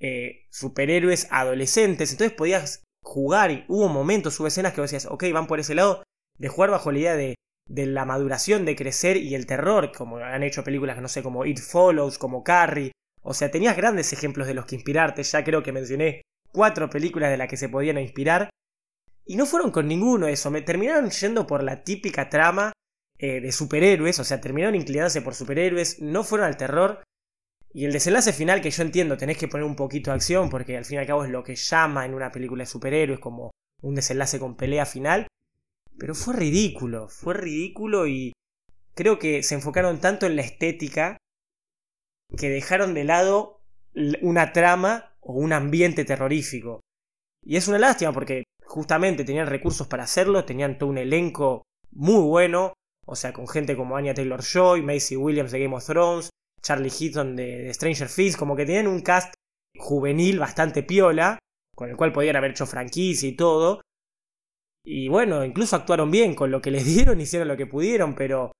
eh, superhéroes adolescentes, entonces podías jugar y hubo momentos, hubo escenas que vos decías, ok, van por ese lado, de jugar bajo la idea de, de la maduración, de crecer y el terror, como han hecho películas, no sé, como It Follows, como Carrie, o sea, tenías grandes ejemplos de los que inspirarte, ya creo que mencioné cuatro películas de las que se podían inspirar. Y no fueron con ninguno eso, me terminaron yendo por la típica trama eh, de superhéroes, o sea, terminaron inclinándose por superhéroes, no fueron al terror. Y el desenlace final, que yo entiendo, tenés que poner un poquito de acción, porque al fin y al cabo es lo que llama en una película de superhéroes, como un desenlace con pelea final. Pero fue ridículo, fue ridículo y creo que se enfocaron tanto en la estética que dejaron de lado una trama o un ambiente terrorífico. Y es una lástima porque justamente tenían recursos para hacerlo, tenían todo un elenco muy bueno, o sea, con gente como Anya Taylor Joy, Macy Williams de Game of Thrones, Charlie Heaton de, Stranger Things, como que tenían un cast juvenil bastante piola, con el cual podían haber hecho franquicia y todo. Y bueno, incluso actuaron bien con lo que les dieron, hicieron lo que pudieron, pero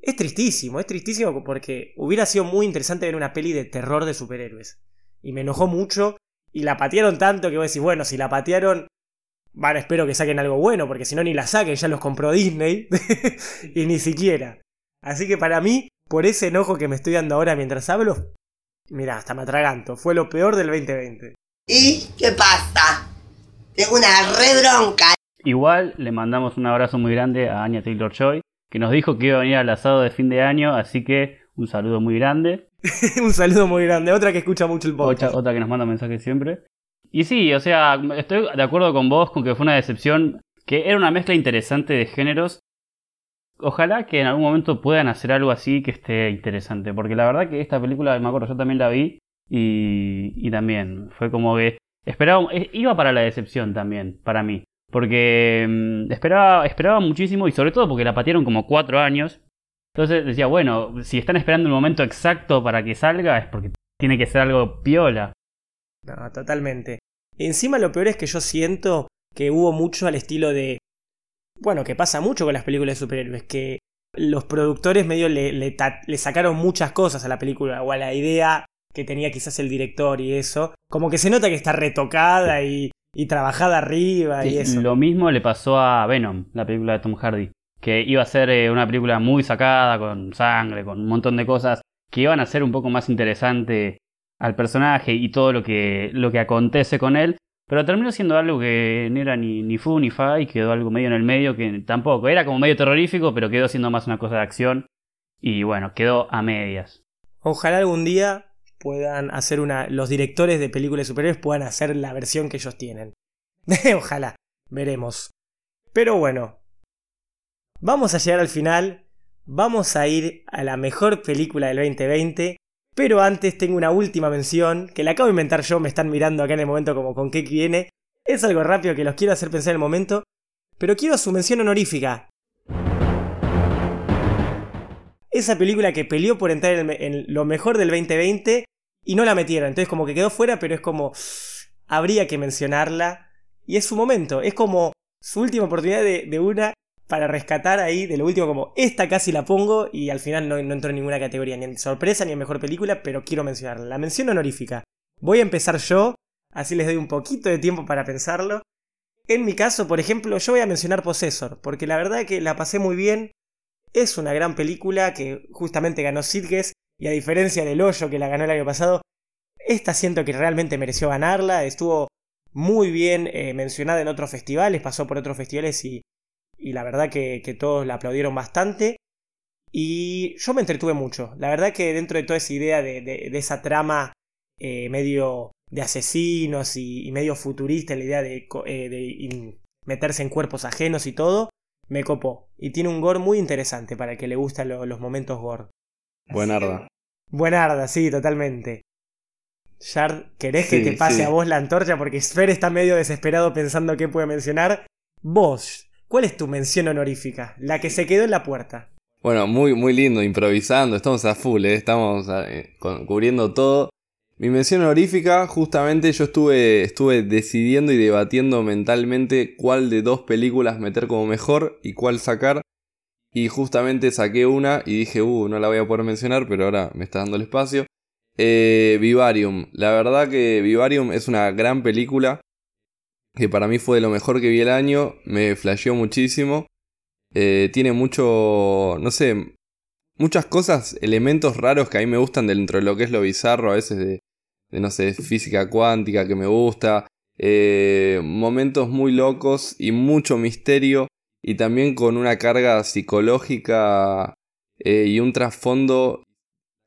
es tristísimo, es tristísimo porque hubiera sido muy interesante ver una peli de terror de superhéroes. Y me enojó mucho y la patearon tanto que voy a decir, bueno, si la patearon, bueno, espero que saquen algo bueno, porque si no ni la saquen, ya los compró Disney y ni siquiera. Así que para mí, por ese enojo que me estoy dando ahora mientras hablo, mira, hasta me atraganto, fue lo peor del 2020. ¿Y qué pasa? Tengo una re bronca. Igual le mandamos un abrazo muy grande a Anya Taylor Joy, que nos dijo que iba a venir al asado de fin de año, así que un saludo muy grande. un saludo muy grande, otra que escucha mucho el podcast. Otra, que nos manda mensajes siempre. Y sí, o sea, estoy de acuerdo con vos con que fue una decepción, que era una mezcla interesante de géneros. Ojalá que en algún momento puedan hacer algo así que esté interesante, porque la verdad que esta película, me acuerdo, yo también la vi y, y también fue como que esperaba, iba para la decepción también, para mí. Porque mm, esperaba, esperaba muchísimo y sobre todo porque la patearon como cuatro años. Entonces decía, bueno, si están esperando el momento exacto para que salga es porque tiene que ser algo piola. No, totalmente. Encima lo peor es que yo siento que hubo mucho al estilo de... Bueno, que pasa mucho con las películas de superhéroes, que los productores medio le, le, le sacaron muchas cosas a la película o a la idea que tenía quizás el director y eso. Como que se nota que está retocada y y trabajada arriba y eso. Lo mismo le pasó a Venom, la película de Tom Hardy, que iba a ser eh, una película muy sacada, con sangre, con un montón de cosas que iban a ser un poco más interesante al personaje y todo lo que, lo que acontece con él, pero terminó siendo algo que no era ni, ni fu ni fa y quedó algo medio en el medio que tampoco, era como medio terrorífico, pero quedó siendo más una cosa de acción y bueno, quedó a medias. Ojalá algún día puedan hacer una. Los directores de películas superiores puedan hacer la versión que ellos tienen. Ojalá, veremos. Pero bueno, vamos a llegar al final. Vamos a ir a la mejor película del 2020. Pero antes tengo una última mención que la acabo de inventar yo. Me están mirando acá en el momento como con qué viene. Es algo rápido que los quiero hacer pensar en el momento. Pero quiero su mención honorífica. Esa película que peleó por entrar en, lo mejor del 2020 y no la metieron. Entonces como que quedó fuera, pero es como... Habría que mencionarla. Y es su momento. Es como su última oportunidad de, una para rescatar ahí de lo último, como esta casi la pongo y al final no, no entró en ninguna categoría, ni en sorpresa ni en mejor película, pero quiero mencionarla. La mención honorífica. Voy a empezar yo, así les doy un poquito de tiempo para pensarlo. En mi caso, por ejemplo, yo voy a mencionar Possessor, porque la verdad que la pasé muy bien. Es una gran película que justamente ganó Sitges, y a diferencia del Hoyo que la ganó el año pasado, esta siento que realmente mereció ganarla. Estuvo muy bien eh, mencionada en otros festivales, pasó por otros festivales y y la verdad que, todos la aplaudieron bastante. Y yo me entretuve mucho. La verdad que dentro de toda esa idea de, esa trama eh, medio de asesinos y, medio futurista, la idea de, eh, meterse en cuerpos ajenos y todo, me copó. Y tiene un gore muy interesante para el que le gustan los momentos gore. Buenarda. Buenarda, sí, totalmente. Shard, ¿querés que te pase a vos la antorcha? Porque Sfer está medio desesperado pensando qué puede mencionar. Vos, ¿Cuál es tu mención honorífica? La que se quedó en la puerta. Bueno, muy, muy lindo, improvisando, estamos a full, ¿eh? estamos eh, cubriendo todo. Mi mención honorífica, justamente yo estuve, estuve decidiendo y debatiendo mentalmente cuál de dos películas meter como mejor y cuál sacar. Y justamente saqué una y dije, uh, no la voy a poder mencionar, pero ahora me está dando el espacio. Eh, Vivarium. La verdad que Vivarium es una gran película que para mí fue de lo mejor que vi el año, me flasheó muchísimo. Eh, tiene mucho, no sé, muchas cosas, elementos raros que a mí me gustan dentro de lo que es lo bizarro, a veces de, no sé, física cuántica que me gusta. Eh, momentos muy locos y mucho misterio y también con una carga psicológica eh, y un trasfondo.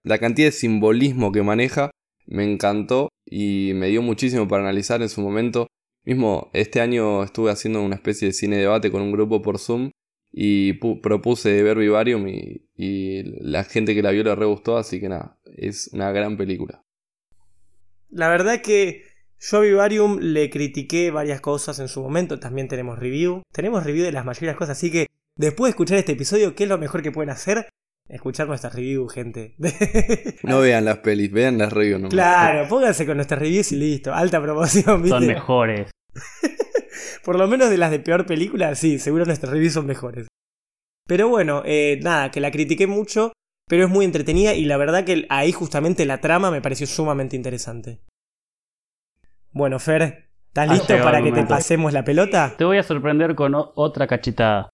La cantidad de simbolismo que maneja me encantó y me dio muchísimo para analizar en su momento. Mismo este año estuve haciendo una especie de cine debate con un grupo por Zoom y propuse ver Vivarium y, y, la gente que la vio le re gustó, así que nada, es una gran película. La verdad que yo a Vivarium le critiqué varias cosas en su momento, también tenemos review, tenemos review de las mayores cosas, así que después de escuchar este episodio, ¿qué es lo mejor que pueden hacer? Escuchar nuestras reviews, gente. no vean las pelis, vean las reviews. Claro, pónganse con nuestras reviews y listo. Alta promoción, ¿viste? Son mejores. Por lo menos de las de peor película, sí, seguro nuestras reviews son mejores. Pero bueno, eh, nada, que la critiqué mucho, pero es muy entretenida y la verdad que ahí justamente la trama me pareció sumamente interesante. Bueno, Fer, ¿estás listo para que te pasemos la pelota? Te voy a sorprender con otra cachetada.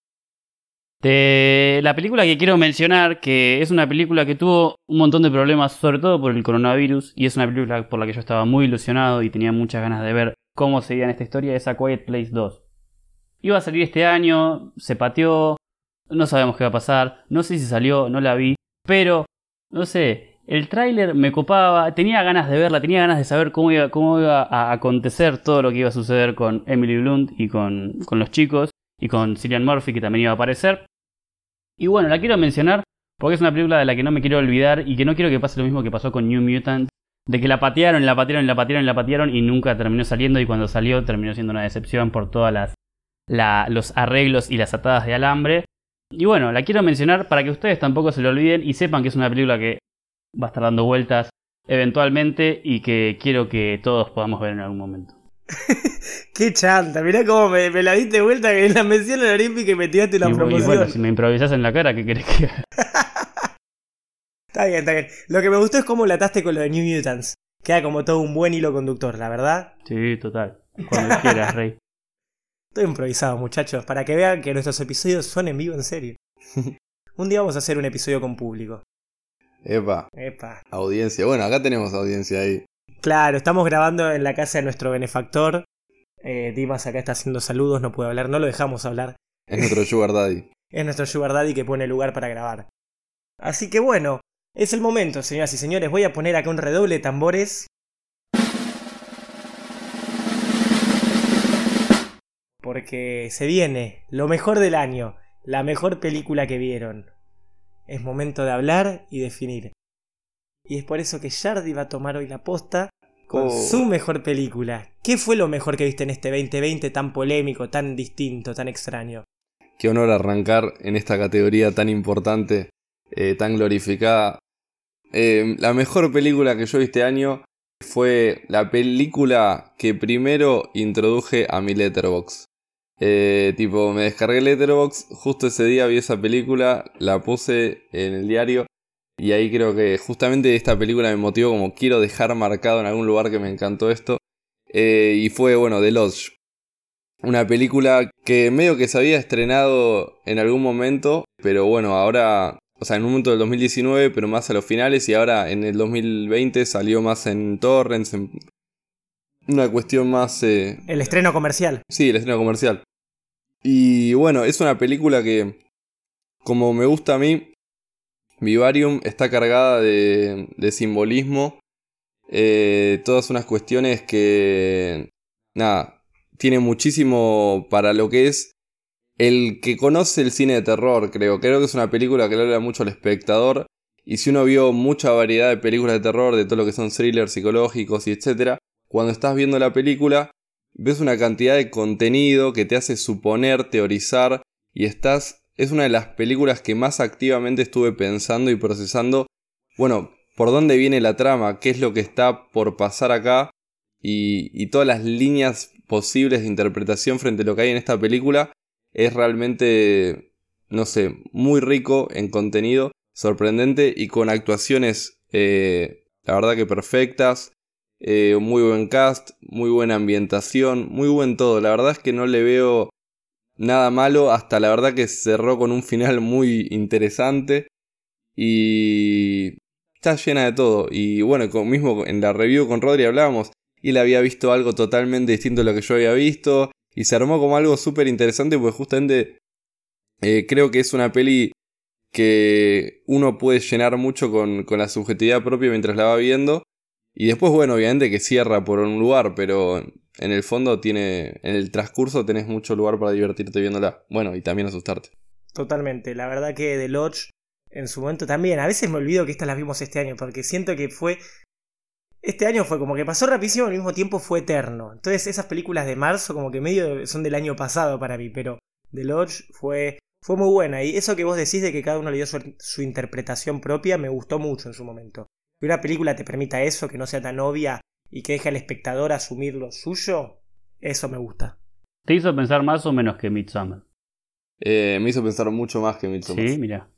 De la película que quiero mencionar, que es una película que tuvo un montón de problemas, sobre todo por el coronavirus, y es una película por la que yo estaba muy ilusionado y tenía muchas ganas de ver cómo seguía en esta historia, es A Quiet Place 2. Iba a salir este año, se pateó, no sabemos qué va a pasar, no sé si salió, no la vi, pero, no sé, el tráiler me copaba, tenía ganas de verla, tenía ganas de saber cómo iba, a acontecer todo lo que iba a suceder con Emily Blunt y con los chicos y con Cillian Murphy que también iba a aparecer. Y bueno, la quiero mencionar porque es una película de la que no me quiero olvidar y que no quiero que pase lo mismo que pasó con New Mutant, de que la patearon, la patearon, la patearon, la patearon y nunca terminó saliendo y cuando salió terminó siendo una decepción por todas las los arreglos y las atadas de alambre. Y bueno, la quiero mencionar para que ustedes tampoco se lo olviden y sepan que es una película que va a estar dando vueltas eventualmente y que quiero que todos podamos ver en algún momento. Qué chanta, mirá cómo me, la diste vuelta en la mención olímpica y me tiraste la promoción. Y bueno, si me improvisas en la cara, ¿qué querés que Está bien, está bien. Lo que me gustó es cómo la ataste con lo de New Mutants. Queda como todo un buen hilo conductor, la verdad. Sí, total. Cuando quieras, Rey. Estoy improvisado, muchachos, para que vean que nuestros episodios son en vivo en serio. un día vamos a hacer un episodio con público. Epa. Epa. Audiencia. Bueno, acá tenemos audiencia ahí. Claro, estamos grabando en la casa de nuestro benefactor. Eh, Dimas acá está haciendo saludos, no puede hablar, no lo dejamos hablar. Es nuestro Sugar Daddy. es nuestro Sugar Daddy que pone lugar para grabar. Así que bueno, es el momento, señoras y señores. Voy a poner acá un redoble de tambores. Porque se viene lo mejor del año, la mejor película que vieron. Es momento de hablar y definir. Y es por eso que Shardy va a tomar hoy la posta con oh. su mejor película. ¿Qué fue lo mejor que viste en este 2020 tan polémico, tan distinto, tan extraño? Qué honor arrancar en esta categoría tan importante, eh, tan glorificada. Eh, la mejor película que yo vi este año fue la película que primero introduje a mi letterbox. Eh, tipo, me descargué Letterboxd, justo ese día vi esa película, la puse en el diario y ahí creo que justamente esta película me motivó como quiero dejar marcado en algún lugar que me encantó esto. Eh, y fue, bueno, The Lodge. Una película que medio que se había estrenado en algún momento, pero bueno, ahora, o sea, en un momento del 2019, pero más a los finales, y ahora en el 2020 salió más en torrents, en una cuestión más... Eh, El estreno comercial. Sí, el estreno comercial. Y bueno, es una película que, como me gusta a mí, Vivarium está cargada de, simbolismo. Eh, todas unas cuestiones que, nada, tiene muchísimo para lo que es el que conoce el cine de terror, creo. Creo que es una película que le habla mucho al espectador. Y si uno vio mucha variedad de películas de terror, de todo lo que son thrillers psicológicos y etcétera, cuando estás viendo la película, ves una cantidad de contenido que te hace suponer, teorizar, y estás. Es una de las películas que más activamente estuve pensando y procesando. Bueno, por dónde viene la trama, qué es lo que está por pasar acá, y, y todas las líneas posibles de interpretación frente a lo que hay en esta película, es realmente, no sé, muy rico en contenido, sorprendente y con actuaciones, eh, la verdad que perfectas. Eh, muy buen cast, muy buena ambientación, muy buen todo. La verdad es que no le veo nada malo, hasta la verdad que cerró con un final muy interesante y está llena de todo. Y bueno, como mismo en la review con Rodri hablábamos, y él había visto algo totalmente distinto a lo que yo había visto y se armó como algo súper interesante porque justamente eh, creo que es una peli que uno puede llenar mucho con, con la subjetividad propia mientras la va viendo y después, bueno, obviamente que cierra por un lugar, pero en el fondo tiene. En el transcurso tenés mucho lugar para divertirte viéndola. Bueno, y también asustarte. Totalmente. La verdad que The Lodge en su momento también. A veces me olvido que estas las vimos este año, porque siento que fue. Este año fue como que pasó rapidísimo, al mismo tiempo fue eterno. Entonces, esas películas de marzo, como que medio son del año pasado para mí, pero The Lodge fue. Fue muy buena. Y eso que vos decís de que cada uno le dio su, interpretación propia, me gustó mucho en su momento que una película te permita eso, que no sea tan obvia y que deje al espectador asumir lo suyo, eso me gusta. ¿Te hizo pensar más o menos que Midsommar? Eh, me hizo pensar mucho más que Midsommar. Sí, mira.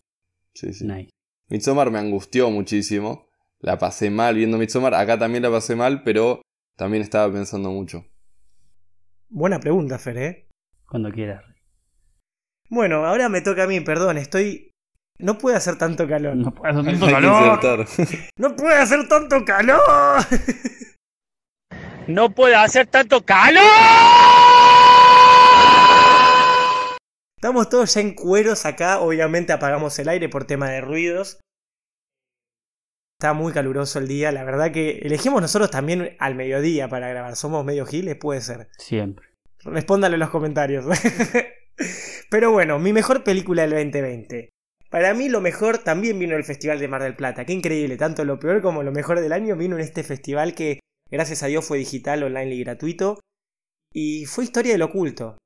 Sí, sí. Nice. Midsommar me angustió muchísimo. La pasé mal viendo Midsommar. Acá también la pasé mal, pero también estaba pensando mucho. Buena pregunta, Fer, ¿eh? Cuando quieras. Bueno, ahora me toca a mí, perdón, estoy no puede hacer tanto calor. No puede hacer tanto calor. No puede hacer tanto calor. No puede hacer tanto calor. Estamos todos ya en cueros acá. Obviamente apagamos el aire por tema de ruidos. Está muy caluroso el día. La verdad que elegimos nosotros también al mediodía para grabar. Somos medio giles, puede ser. Siempre. Respóndale en los comentarios. Pero bueno, mi mejor película del 2020. Para mí lo mejor también vino el Festival de Mar del Plata. Qué increíble, tanto lo peor como lo mejor del año vino en este festival que gracias a Dios fue digital, online y gratuito. Y fue historia del oculto.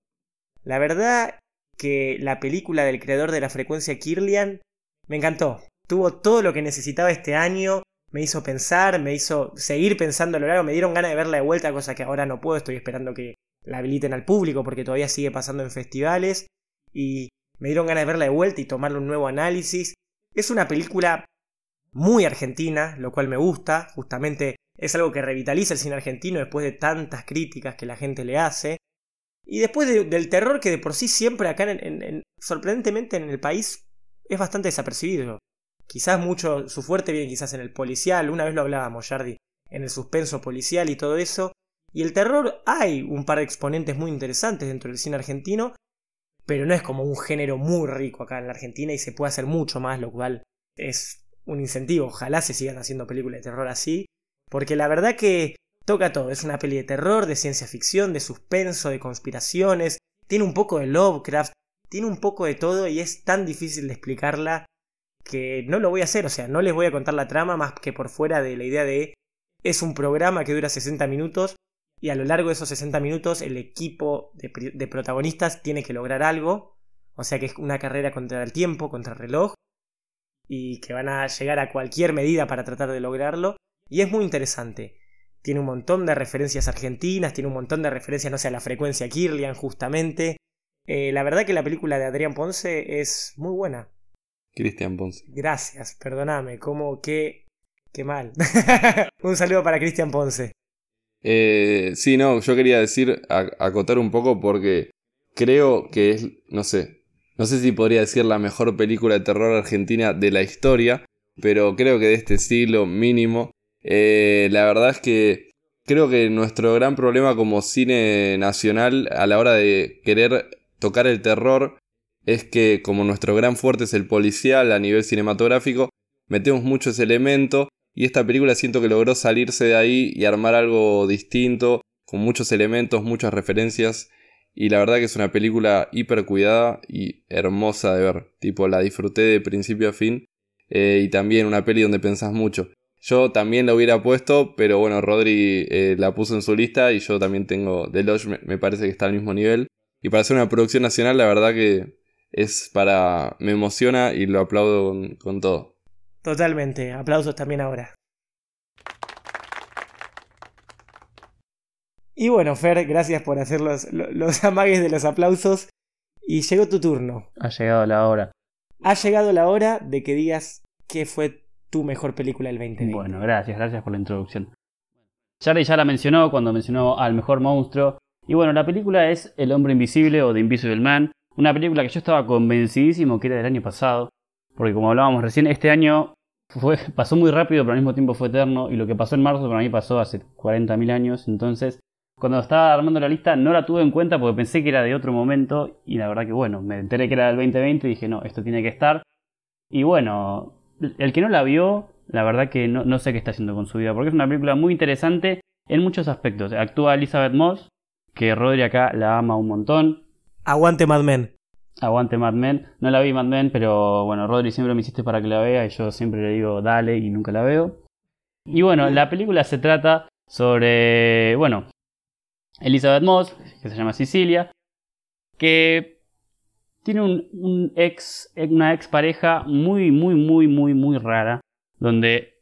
La verdad que la película del creador de la frecuencia Kirlian me encantó. Tuvo todo lo que necesitaba este año. Me hizo pensar, me hizo seguir pensando a lo largo. Me dieron ganas de verla de vuelta, cosa que ahora no puedo. Estoy esperando que la habiliten al público porque todavía sigue pasando en festivales. Y me dieron ganas de verla de vuelta y tomarle un nuevo análisis. Es una película muy argentina, lo cual me gusta, justamente es algo que revitaliza el cine argentino después de tantas críticas que la gente le hace. Y después de- del terror que de por sí siempre acá, en- sorprendentemente en el país, es bastante desapercibido. Quizás mucho, su fuerte viene quizás en el policial, una vez lo hablábamos, Jardi, en el suspenso policial y todo eso. Y el terror hay un par de exponentes muy interesantes dentro del cine argentino, pero no es como un género muy rico acá en la Argentina y se puede hacer mucho más, lo cual es un incentivo. Ojalá se sigan haciendo películas de terror así, porque la verdad que toca todo. Es una peli de terror, de ciencia ficción, de suspenso, de conspiraciones, tiene un poco de Lovecraft, tiene un poco de todo y es tan difícil de explicarla que no lo voy a hacer, o sea, no les voy a contar la trama más que por fuera de la idea de es un programa que dura 60 minutos y a lo largo de esos 60 minutos el equipo de, de protagonistas tiene que lograr algo, o sea que es una carrera contra el tiempo, contra el reloj, y que van a llegar a cualquier medida para tratar de lograrlo, y es muy interesante. Tiene un montón de referencias argentinas, tiene un montón de referencias, no sé, a la frecuencia Kirlian justamente, Eh, la verdad que la película de Adrián Ponce es muy buena. Cristian Ponce. Gracias, perdóname, como que... Qué mal. un saludo para Cristian Ponce. Eh, sí, no, yo quería decir, acotar un poco porque creo que es, no sé, no sé si podría decir la mejor película de terror argentina de la historia, pero creo que de este siglo mínimo. Eh, la verdad es que creo que nuestro gran problema como cine nacional a la hora de querer tocar el terror es que como nuestro gran fuerte es el policial a nivel cinematográfico, metemos mucho ese elemento y esta película siento que logró salirse de ahí y armar algo distinto, con muchos elementos, muchas referencias. Y la verdad que es una película hiper cuidada y hermosa de ver. Tipo, la disfruté de principio a fin. Eh, y también una peli donde pensás mucho. Yo también la hubiera puesto, pero bueno, Rodri eh, la puso en su lista y yo también tengo The Lodge, me, me parece que está al mismo nivel. Y para ser una producción nacional, la verdad que es para... me emociona y lo aplaudo con, con todo. Totalmente, aplausos también ahora. Y bueno, Fer, gracias por hacer los, lo- los amagues de los aplausos. Y llegó tu turno. Ha llegado la hora. Ha llegado la hora de que digas qué fue tu mejor película del 2020. Bueno, gracias, gracias por la introducción. Charlie ya la mencionó cuando mencionó al mejor monstruo. Y bueno, la película es El hombre invisible o The Invisible Man. Una película que yo estaba convencidísimo que era del año pasado. Porque como hablábamos recién, este año fue, pasó muy rápido, pero al mismo tiempo fue eterno. Y lo que pasó en marzo para mí pasó hace 40.000 años. Entonces, cuando estaba armando la lista, no la tuve en cuenta porque pensé que era de otro momento. Y la verdad que bueno, me enteré que era del 2020 y dije, no, esto tiene que estar. Y bueno, el que no la vio, la verdad que no, no sé qué está haciendo con su vida, porque es una película muy interesante en muchos aspectos. Actúa Elizabeth Moss, que Rodri acá la ama un montón. Aguante Mad Men. Aguante Mad Men. No la vi Mad Men, pero bueno, Rodri siempre me insiste para que la vea y yo siempre le digo dale y nunca la veo. Y bueno, la película se trata sobre, bueno, Elizabeth Moss, que se llama Sicilia, que tiene un, un ex, una ex pareja muy, muy, muy, muy, muy rara, donde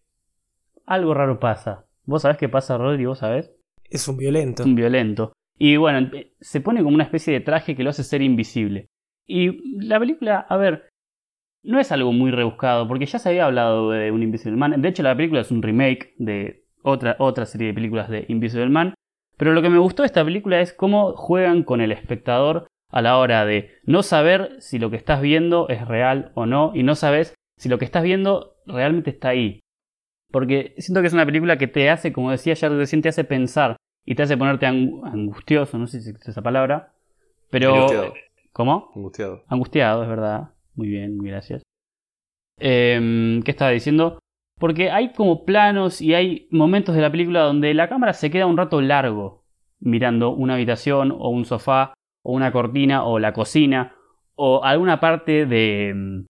algo raro pasa. ¿Vos sabés qué pasa, Rodri? ¿Vos sabés? Es un violento. Un violento. Y bueno, se pone como una especie de traje que lo hace ser invisible. Y la película, a ver, no es algo muy rebuscado, porque ya se había hablado de un Invisible Man. De hecho, la película es un remake de otra, otra serie de películas de Invisible Man. Pero lo que me gustó de esta película es cómo juegan con el espectador a la hora de no saber si lo que estás viendo es real o no, y no sabes si lo que estás viendo realmente está ahí. Porque siento que es una película que te hace, como decía ayer recién, te hace pensar y te hace ponerte ang- angustioso, no sé si existe esa palabra. Pero. Angustiado. ¿Cómo? Angustiado. Angustiado, es verdad. Muy bien, muy gracias. Em, ¿Qué estaba diciendo? Porque hay como planos y hay momentos de la película donde la cámara se queda un rato largo mirando una habitación o un sofá o una cortina o la cocina o alguna parte de em,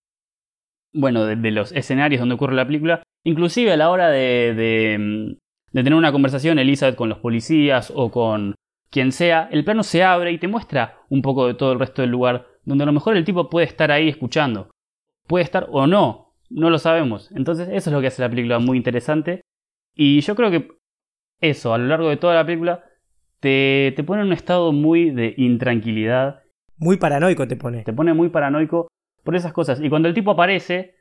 bueno de, los escenarios donde ocurre la película. Inclusive a la hora de, de, em, de tener una conversación Elizabeth con los policías o con quien sea el plano se abre y te muestra un poco de todo el resto del lugar donde a lo mejor el tipo puede estar ahí escuchando puede estar o no no lo sabemos entonces eso es lo que hace la película muy interesante y yo creo que eso a lo largo de toda la película te, te pone en un estado muy de intranquilidad, Muy paranoico te pone. te pone muy paranoico por esas cosas. Y cuando el tipo aparece,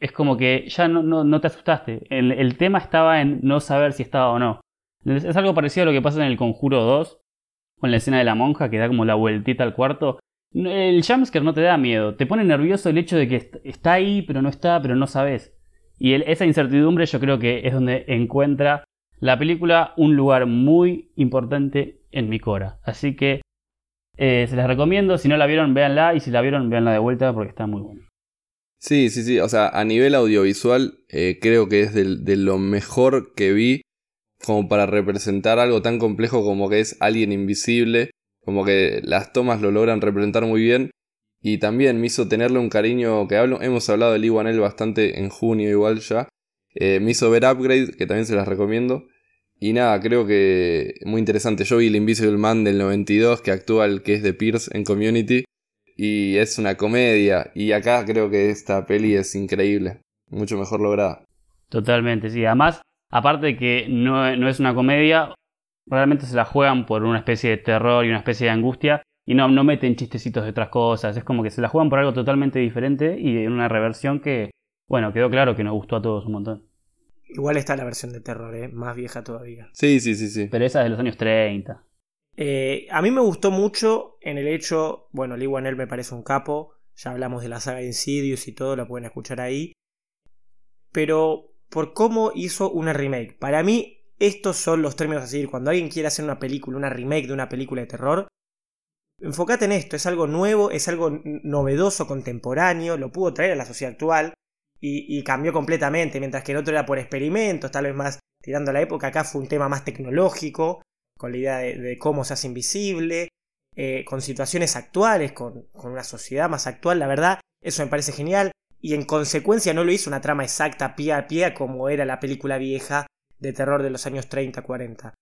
es como que ya no, no, no te asustaste. El, el tema estaba en no saber si estaba o no. Es algo parecido a lo que pasa en el Conjuro 2, con la escena de la monja que da como la vueltita al cuarto. El jumpscare no te da miedo, te pone nervioso el hecho de que est- está ahí, pero no está, pero no sabes. Y esa incertidumbre yo creo que es donde encuentra la película un lugar muy importante en mi cora. Así que eh, se las recomiendo, si no la vieron, véanla, y si la vieron, véanla de vuelta porque está muy buena. Sí, sí, sí. O sea, a nivel audiovisual, eh, creo que es de, lo mejor que vi como para representar algo tan complejo como que es alguien invisible. Como que las tomas lo logran representar muy bien. Y también me hizo tenerle un cariño que hablo, hemos hablado de Lee Wanell bastante en junio igual ya. Eh, me hizo ver Upgrade, que también se las recomiendo. Y nada, creo que muy interesante. Yo vi el Invisible Man del 92, que actúa el que es de Pierce en Community. Y es una comedia. Y acá creo que esta peli es increíble. Mucho mejor lograda. Totalmente, sí. Además, aparte de que no, no es una comedia, realmente se la juegan por una especie de terror y una especie de angustia y no, no meten chistecitos de otras cosas. Es como que se la juegan por algo totalmente diferente y en una reversión que, bueno, quedó claro que nos gustó a todos un montón. Igual está la versión de terror, ¿eh? más vieja todavía. Sí, sí, sí, sí. Pero esa es de los años 30. Eh, a mí me gustó mucho en el hecho, bueno, Lee Wanell me parece un capo, ya hablamos de la saga de Insidious y todo, lo pueden escuchar ahí. Pero por cómo hizo una remake. Para mí, estos son los términos a seguir. Cuando alguien quiere hacer una película, una remake de una película de terror, enfócate en esto. Es algo nuevo, es algo novedoso, contemporáneo, lo pudo traer a la sociedad actual y, cambió completamente. Mientras que el otro era por experimentos, tal vez más tirando a la época. Acá fue un tema más tecnológico, con la idea de, cómo se hace invisible, eh, con situaciones actuales, con, con una sociedad más actual. La verdad, eso me parece genial y en consecuencia no lo hizo una trama exacta pie a pie como era la película vieja de terror de los años 30-40.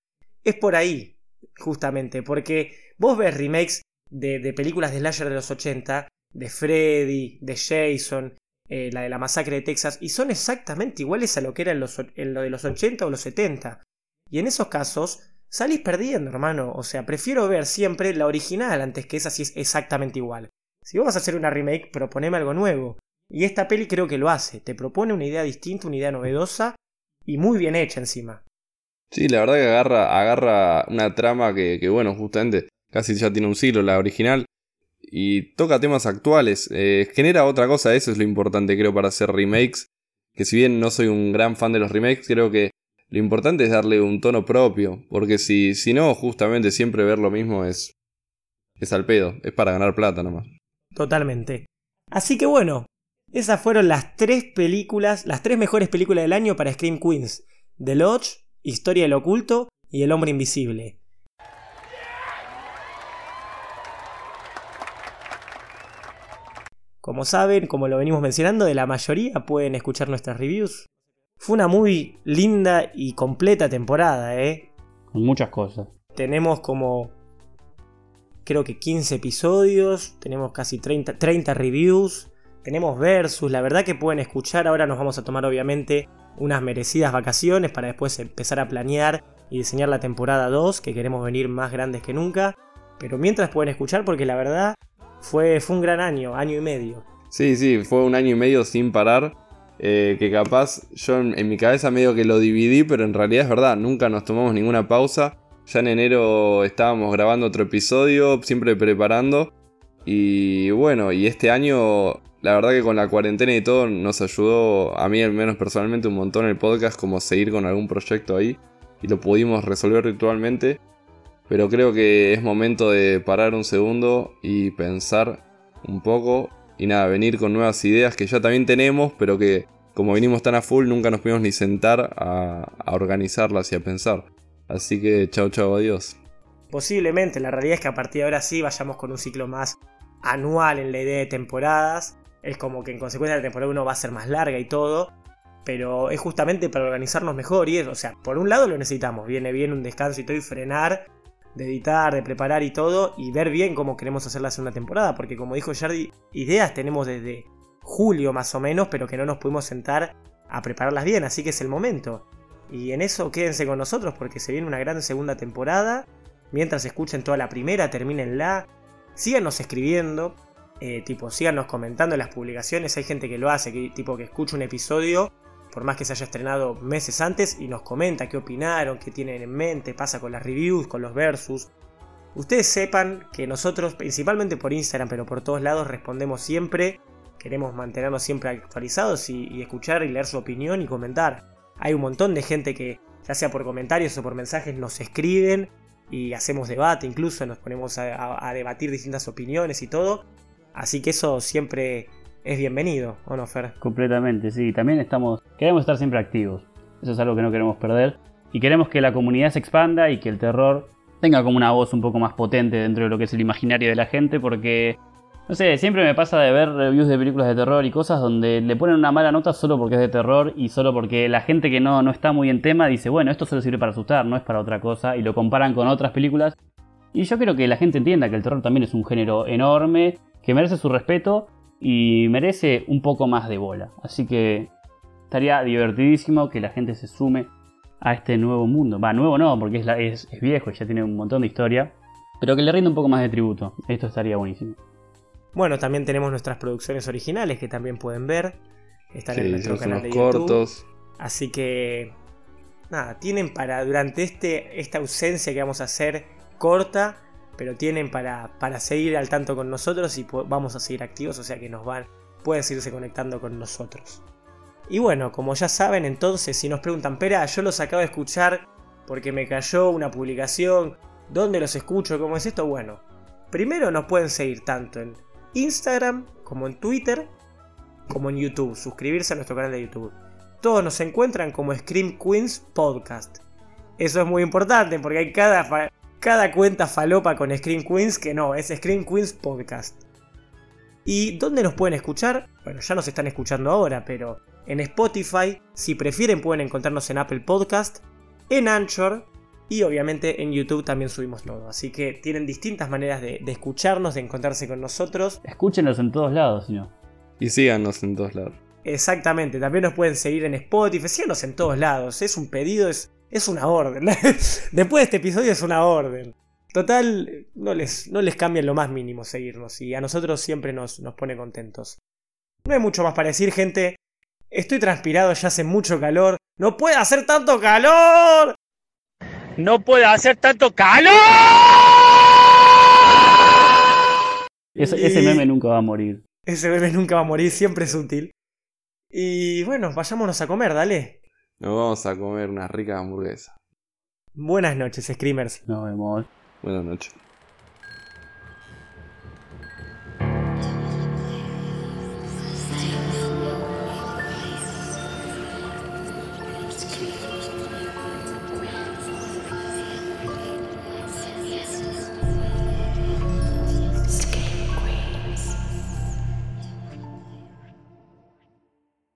Es por ahí, justamente, porque vos ves remakes de, películas de slasher de los 80, de Freddy, de Jason, eh, la de la masacre de Texas, y son exactamente iguales a lo que era en, los, en lo de los 80 o los 70. Y en esos casos salís perdiendo, hermano. O sea, prefiero ver siempre la original antes que esa si es exactamente igual. Si vamos a hacer una remake, proponeme algo nuevo. Y esta peli creo que lo hace, te propone una idea distinta, una idea novedosa y muy bien hecha encima. Sí, la verdad que agarra, agarra una trama que, que bueno, justamente casi ya tiene un siglo, la original, y toca temas actuales, eh, genera otra cosa, eso es lo importante creo para hacer remakes, que si bien no soy un gran fan de los remakes, creo que lo importante es darle un tono propio, porque si, si no, justamente siempre ver lo mismo es, es al pedo, es para ganar plata nomás. Totalmente. Así que bueno, esas fueron las tres películas, las tres mejores películas del año para Scream Queens. The Lodge, Historia del Oculto y El Hombre Invisible. Como saben, como lo venimos mencionando, de la mayoría pueden escuchar nuestras reviews. Fue una muy linda y completa temporada, ¿eh? Con muchas cosas. Tenemos como creo que 15 episodios, tenemos casi 30, 30 reviews, tenemos versus, la verdad que pueden escuchar, ahora nos vamos a tomar obviamente unas merecidas vacaciones para después empezar a planear y diseñar la temporada 2, que queremos venir más grandes que nunca, pero mientras pueden escuchar porque la verdad fue, fue un gran año, año y medio. Sí, sí, fue un año y medio sin parar. Eh, que capaz yo en, mi cabeza medio que lo dividí, pero en realidad es verdad, nunca nos tomamos ninguna pausa. Ya en enero estábamos grabando otro episodio, siempre preparando. Y bueno, y este año la verdad que con la cuarentena y todo nos ayudó, a mí al menos personalmente, un montón el podcast, como seguir con algún proyecto ahí. Y lo pudimos resolver virtualmente. Pero creo que es momento de parar un segundo y pensar un poco. Y nada, venir con nuevas ideas que ya también tenemos, pero que como vinimos tan a full nunca nos pudimos ni sentar a, a organizarlas y a pensar. Así que chao chao, adiós. Posiblemente, la realidad es que a partir de ahora sí vayamos con un ciclo más anual en la idea de temporadas es como que en consecuencia la temporada 1 va a ser más larga y todo, pero es justamente para organizarnos mejor y es, o sea, por un lado lo necesitamos, viene bien un descanso y todo y frenar, de editar, de preparar y todo y ver bien cómo queremos hacer la segunda temporada, porque como dijo Jardy, ideas tenemos desde julio más o menos, pero que no nos pudimos sentar a prepararlas bien, así que es el momento. Y en eso quédense con nosotros porque se viene una gran segunda temporada. Mientras escuchen toda la primera, terminenla. Síganos escribiendo, eh, tipo, síganos comentando en las publicaciones. Hay gente que lo hace, que, tipo que escucha un episodio, por más que se haya estrenado meses antes, y nos comenta qué opinaron, qué tienen en mente, pasa con las reviews, con los versus. Ustedes sepan que nosotros, principalmente por Instagram, pero por todos lados, respondemos siempre. Queremos mantenernos siempre actualizados y, y escuchar y leer su opinión y comentar. Hay un montón de gente que, ya sea por comentarios o por mensajes, nos escriben y hacemos debate, incluso nos ponemos a, debatir distintas opiniones y todo. Así que eso siempre es bienvenido, ¿o no, Fer? Completamente, sí. También estamos, queremos estar siempre activos. Eso es algo que no queremos perder. Y queremos que la comunidad se expanda y que el terror tenga como una voz un poco más potente dentro de lo que es el imaginario de la gente, porque, no sé, siempre me pasa de ver reviews de películas de terror y cosas donde le ponen una mala nota solo porque es de terror y solo porque la gente que no, no está muy en tema dice, bueno, esto solo sirve para asustar, no es para otra cosa, y lo comparan con otras películas. Y yo quiero que la gente entienda que el terror también es un género enorme que merece su respeto y merece un poco más de bola. Así que estaría divertidísimo que la gente se sume a este nuevo mundo. Va, nuevo no, porque es, es, viejo y ya tiene un montón de historia. Pero que le rinda un poco más de tributo. Esto estaría buenísimo. Bueno, también tenemos nuestras producciones originales que también pueden ver. Están Sí, en nuestro canal de YouTube. cortos. Así que. Nada, tienen para. Durante este, esta ausencia que vamos a hacer corta. Pero tienen para, para seguir al tanto con nosotros y vamos a seguir activos. O sea que nos van. Pueden seguirse conectando con nosotros. Y bueno, como ya saben, entonces, si nos preguntan, Pera, yo los acabo de escuchar porque me cayó una publicación. ¿Dónde los escucho? ¿Cómo es esto? Bueno, primero nos pueden seguir tanto en Instagram como en Twitter como en YouTube. Suscribirse a nuestro canal de YouTube. Todos nos encuentran como Scream Queens Podcast. Eso es muy importante porque hay cada, cada cuenta falopa con Scream Queens que no, es Scream Queens Podcast. ¿Y dónde nos pueden escuchar? Bueno, ya nos están escuchando ahora, pero en Spotify, si prefieren pueden encontrarnos en Apple Podcast, en Anchor y obviamente en YouTube también subimos todo. Así que tienen distintas maneras de, de escucharnos, de encontrarse con nosotros. Escúchenos en todos lados, si no. Y síganos en todos lados. Exactamente, también nos pueden seguir en Spotify, síganos en todos lados, es un pedido, es, es una orden. Después de este episodio es una orden. Total, no les, no les cambia lo más mínimo seguirnos y a nosotros siempre nos, nos pone contentos. No hay mucho más para decir, gente. Estoy transpirado, ya hace mucho calor. ¡No puede hacer tanto calor! ¡No puede hacer tanto calor! Ese, meme nunca va a morir. Ese bebé nunca va a morir, siempre es útil. Y bueno, vayámonos a comer, dale. Nos vamos a comer unas ricas hamburguesas. Buenas noches, Screamers. Nos vemos. Buenas noches.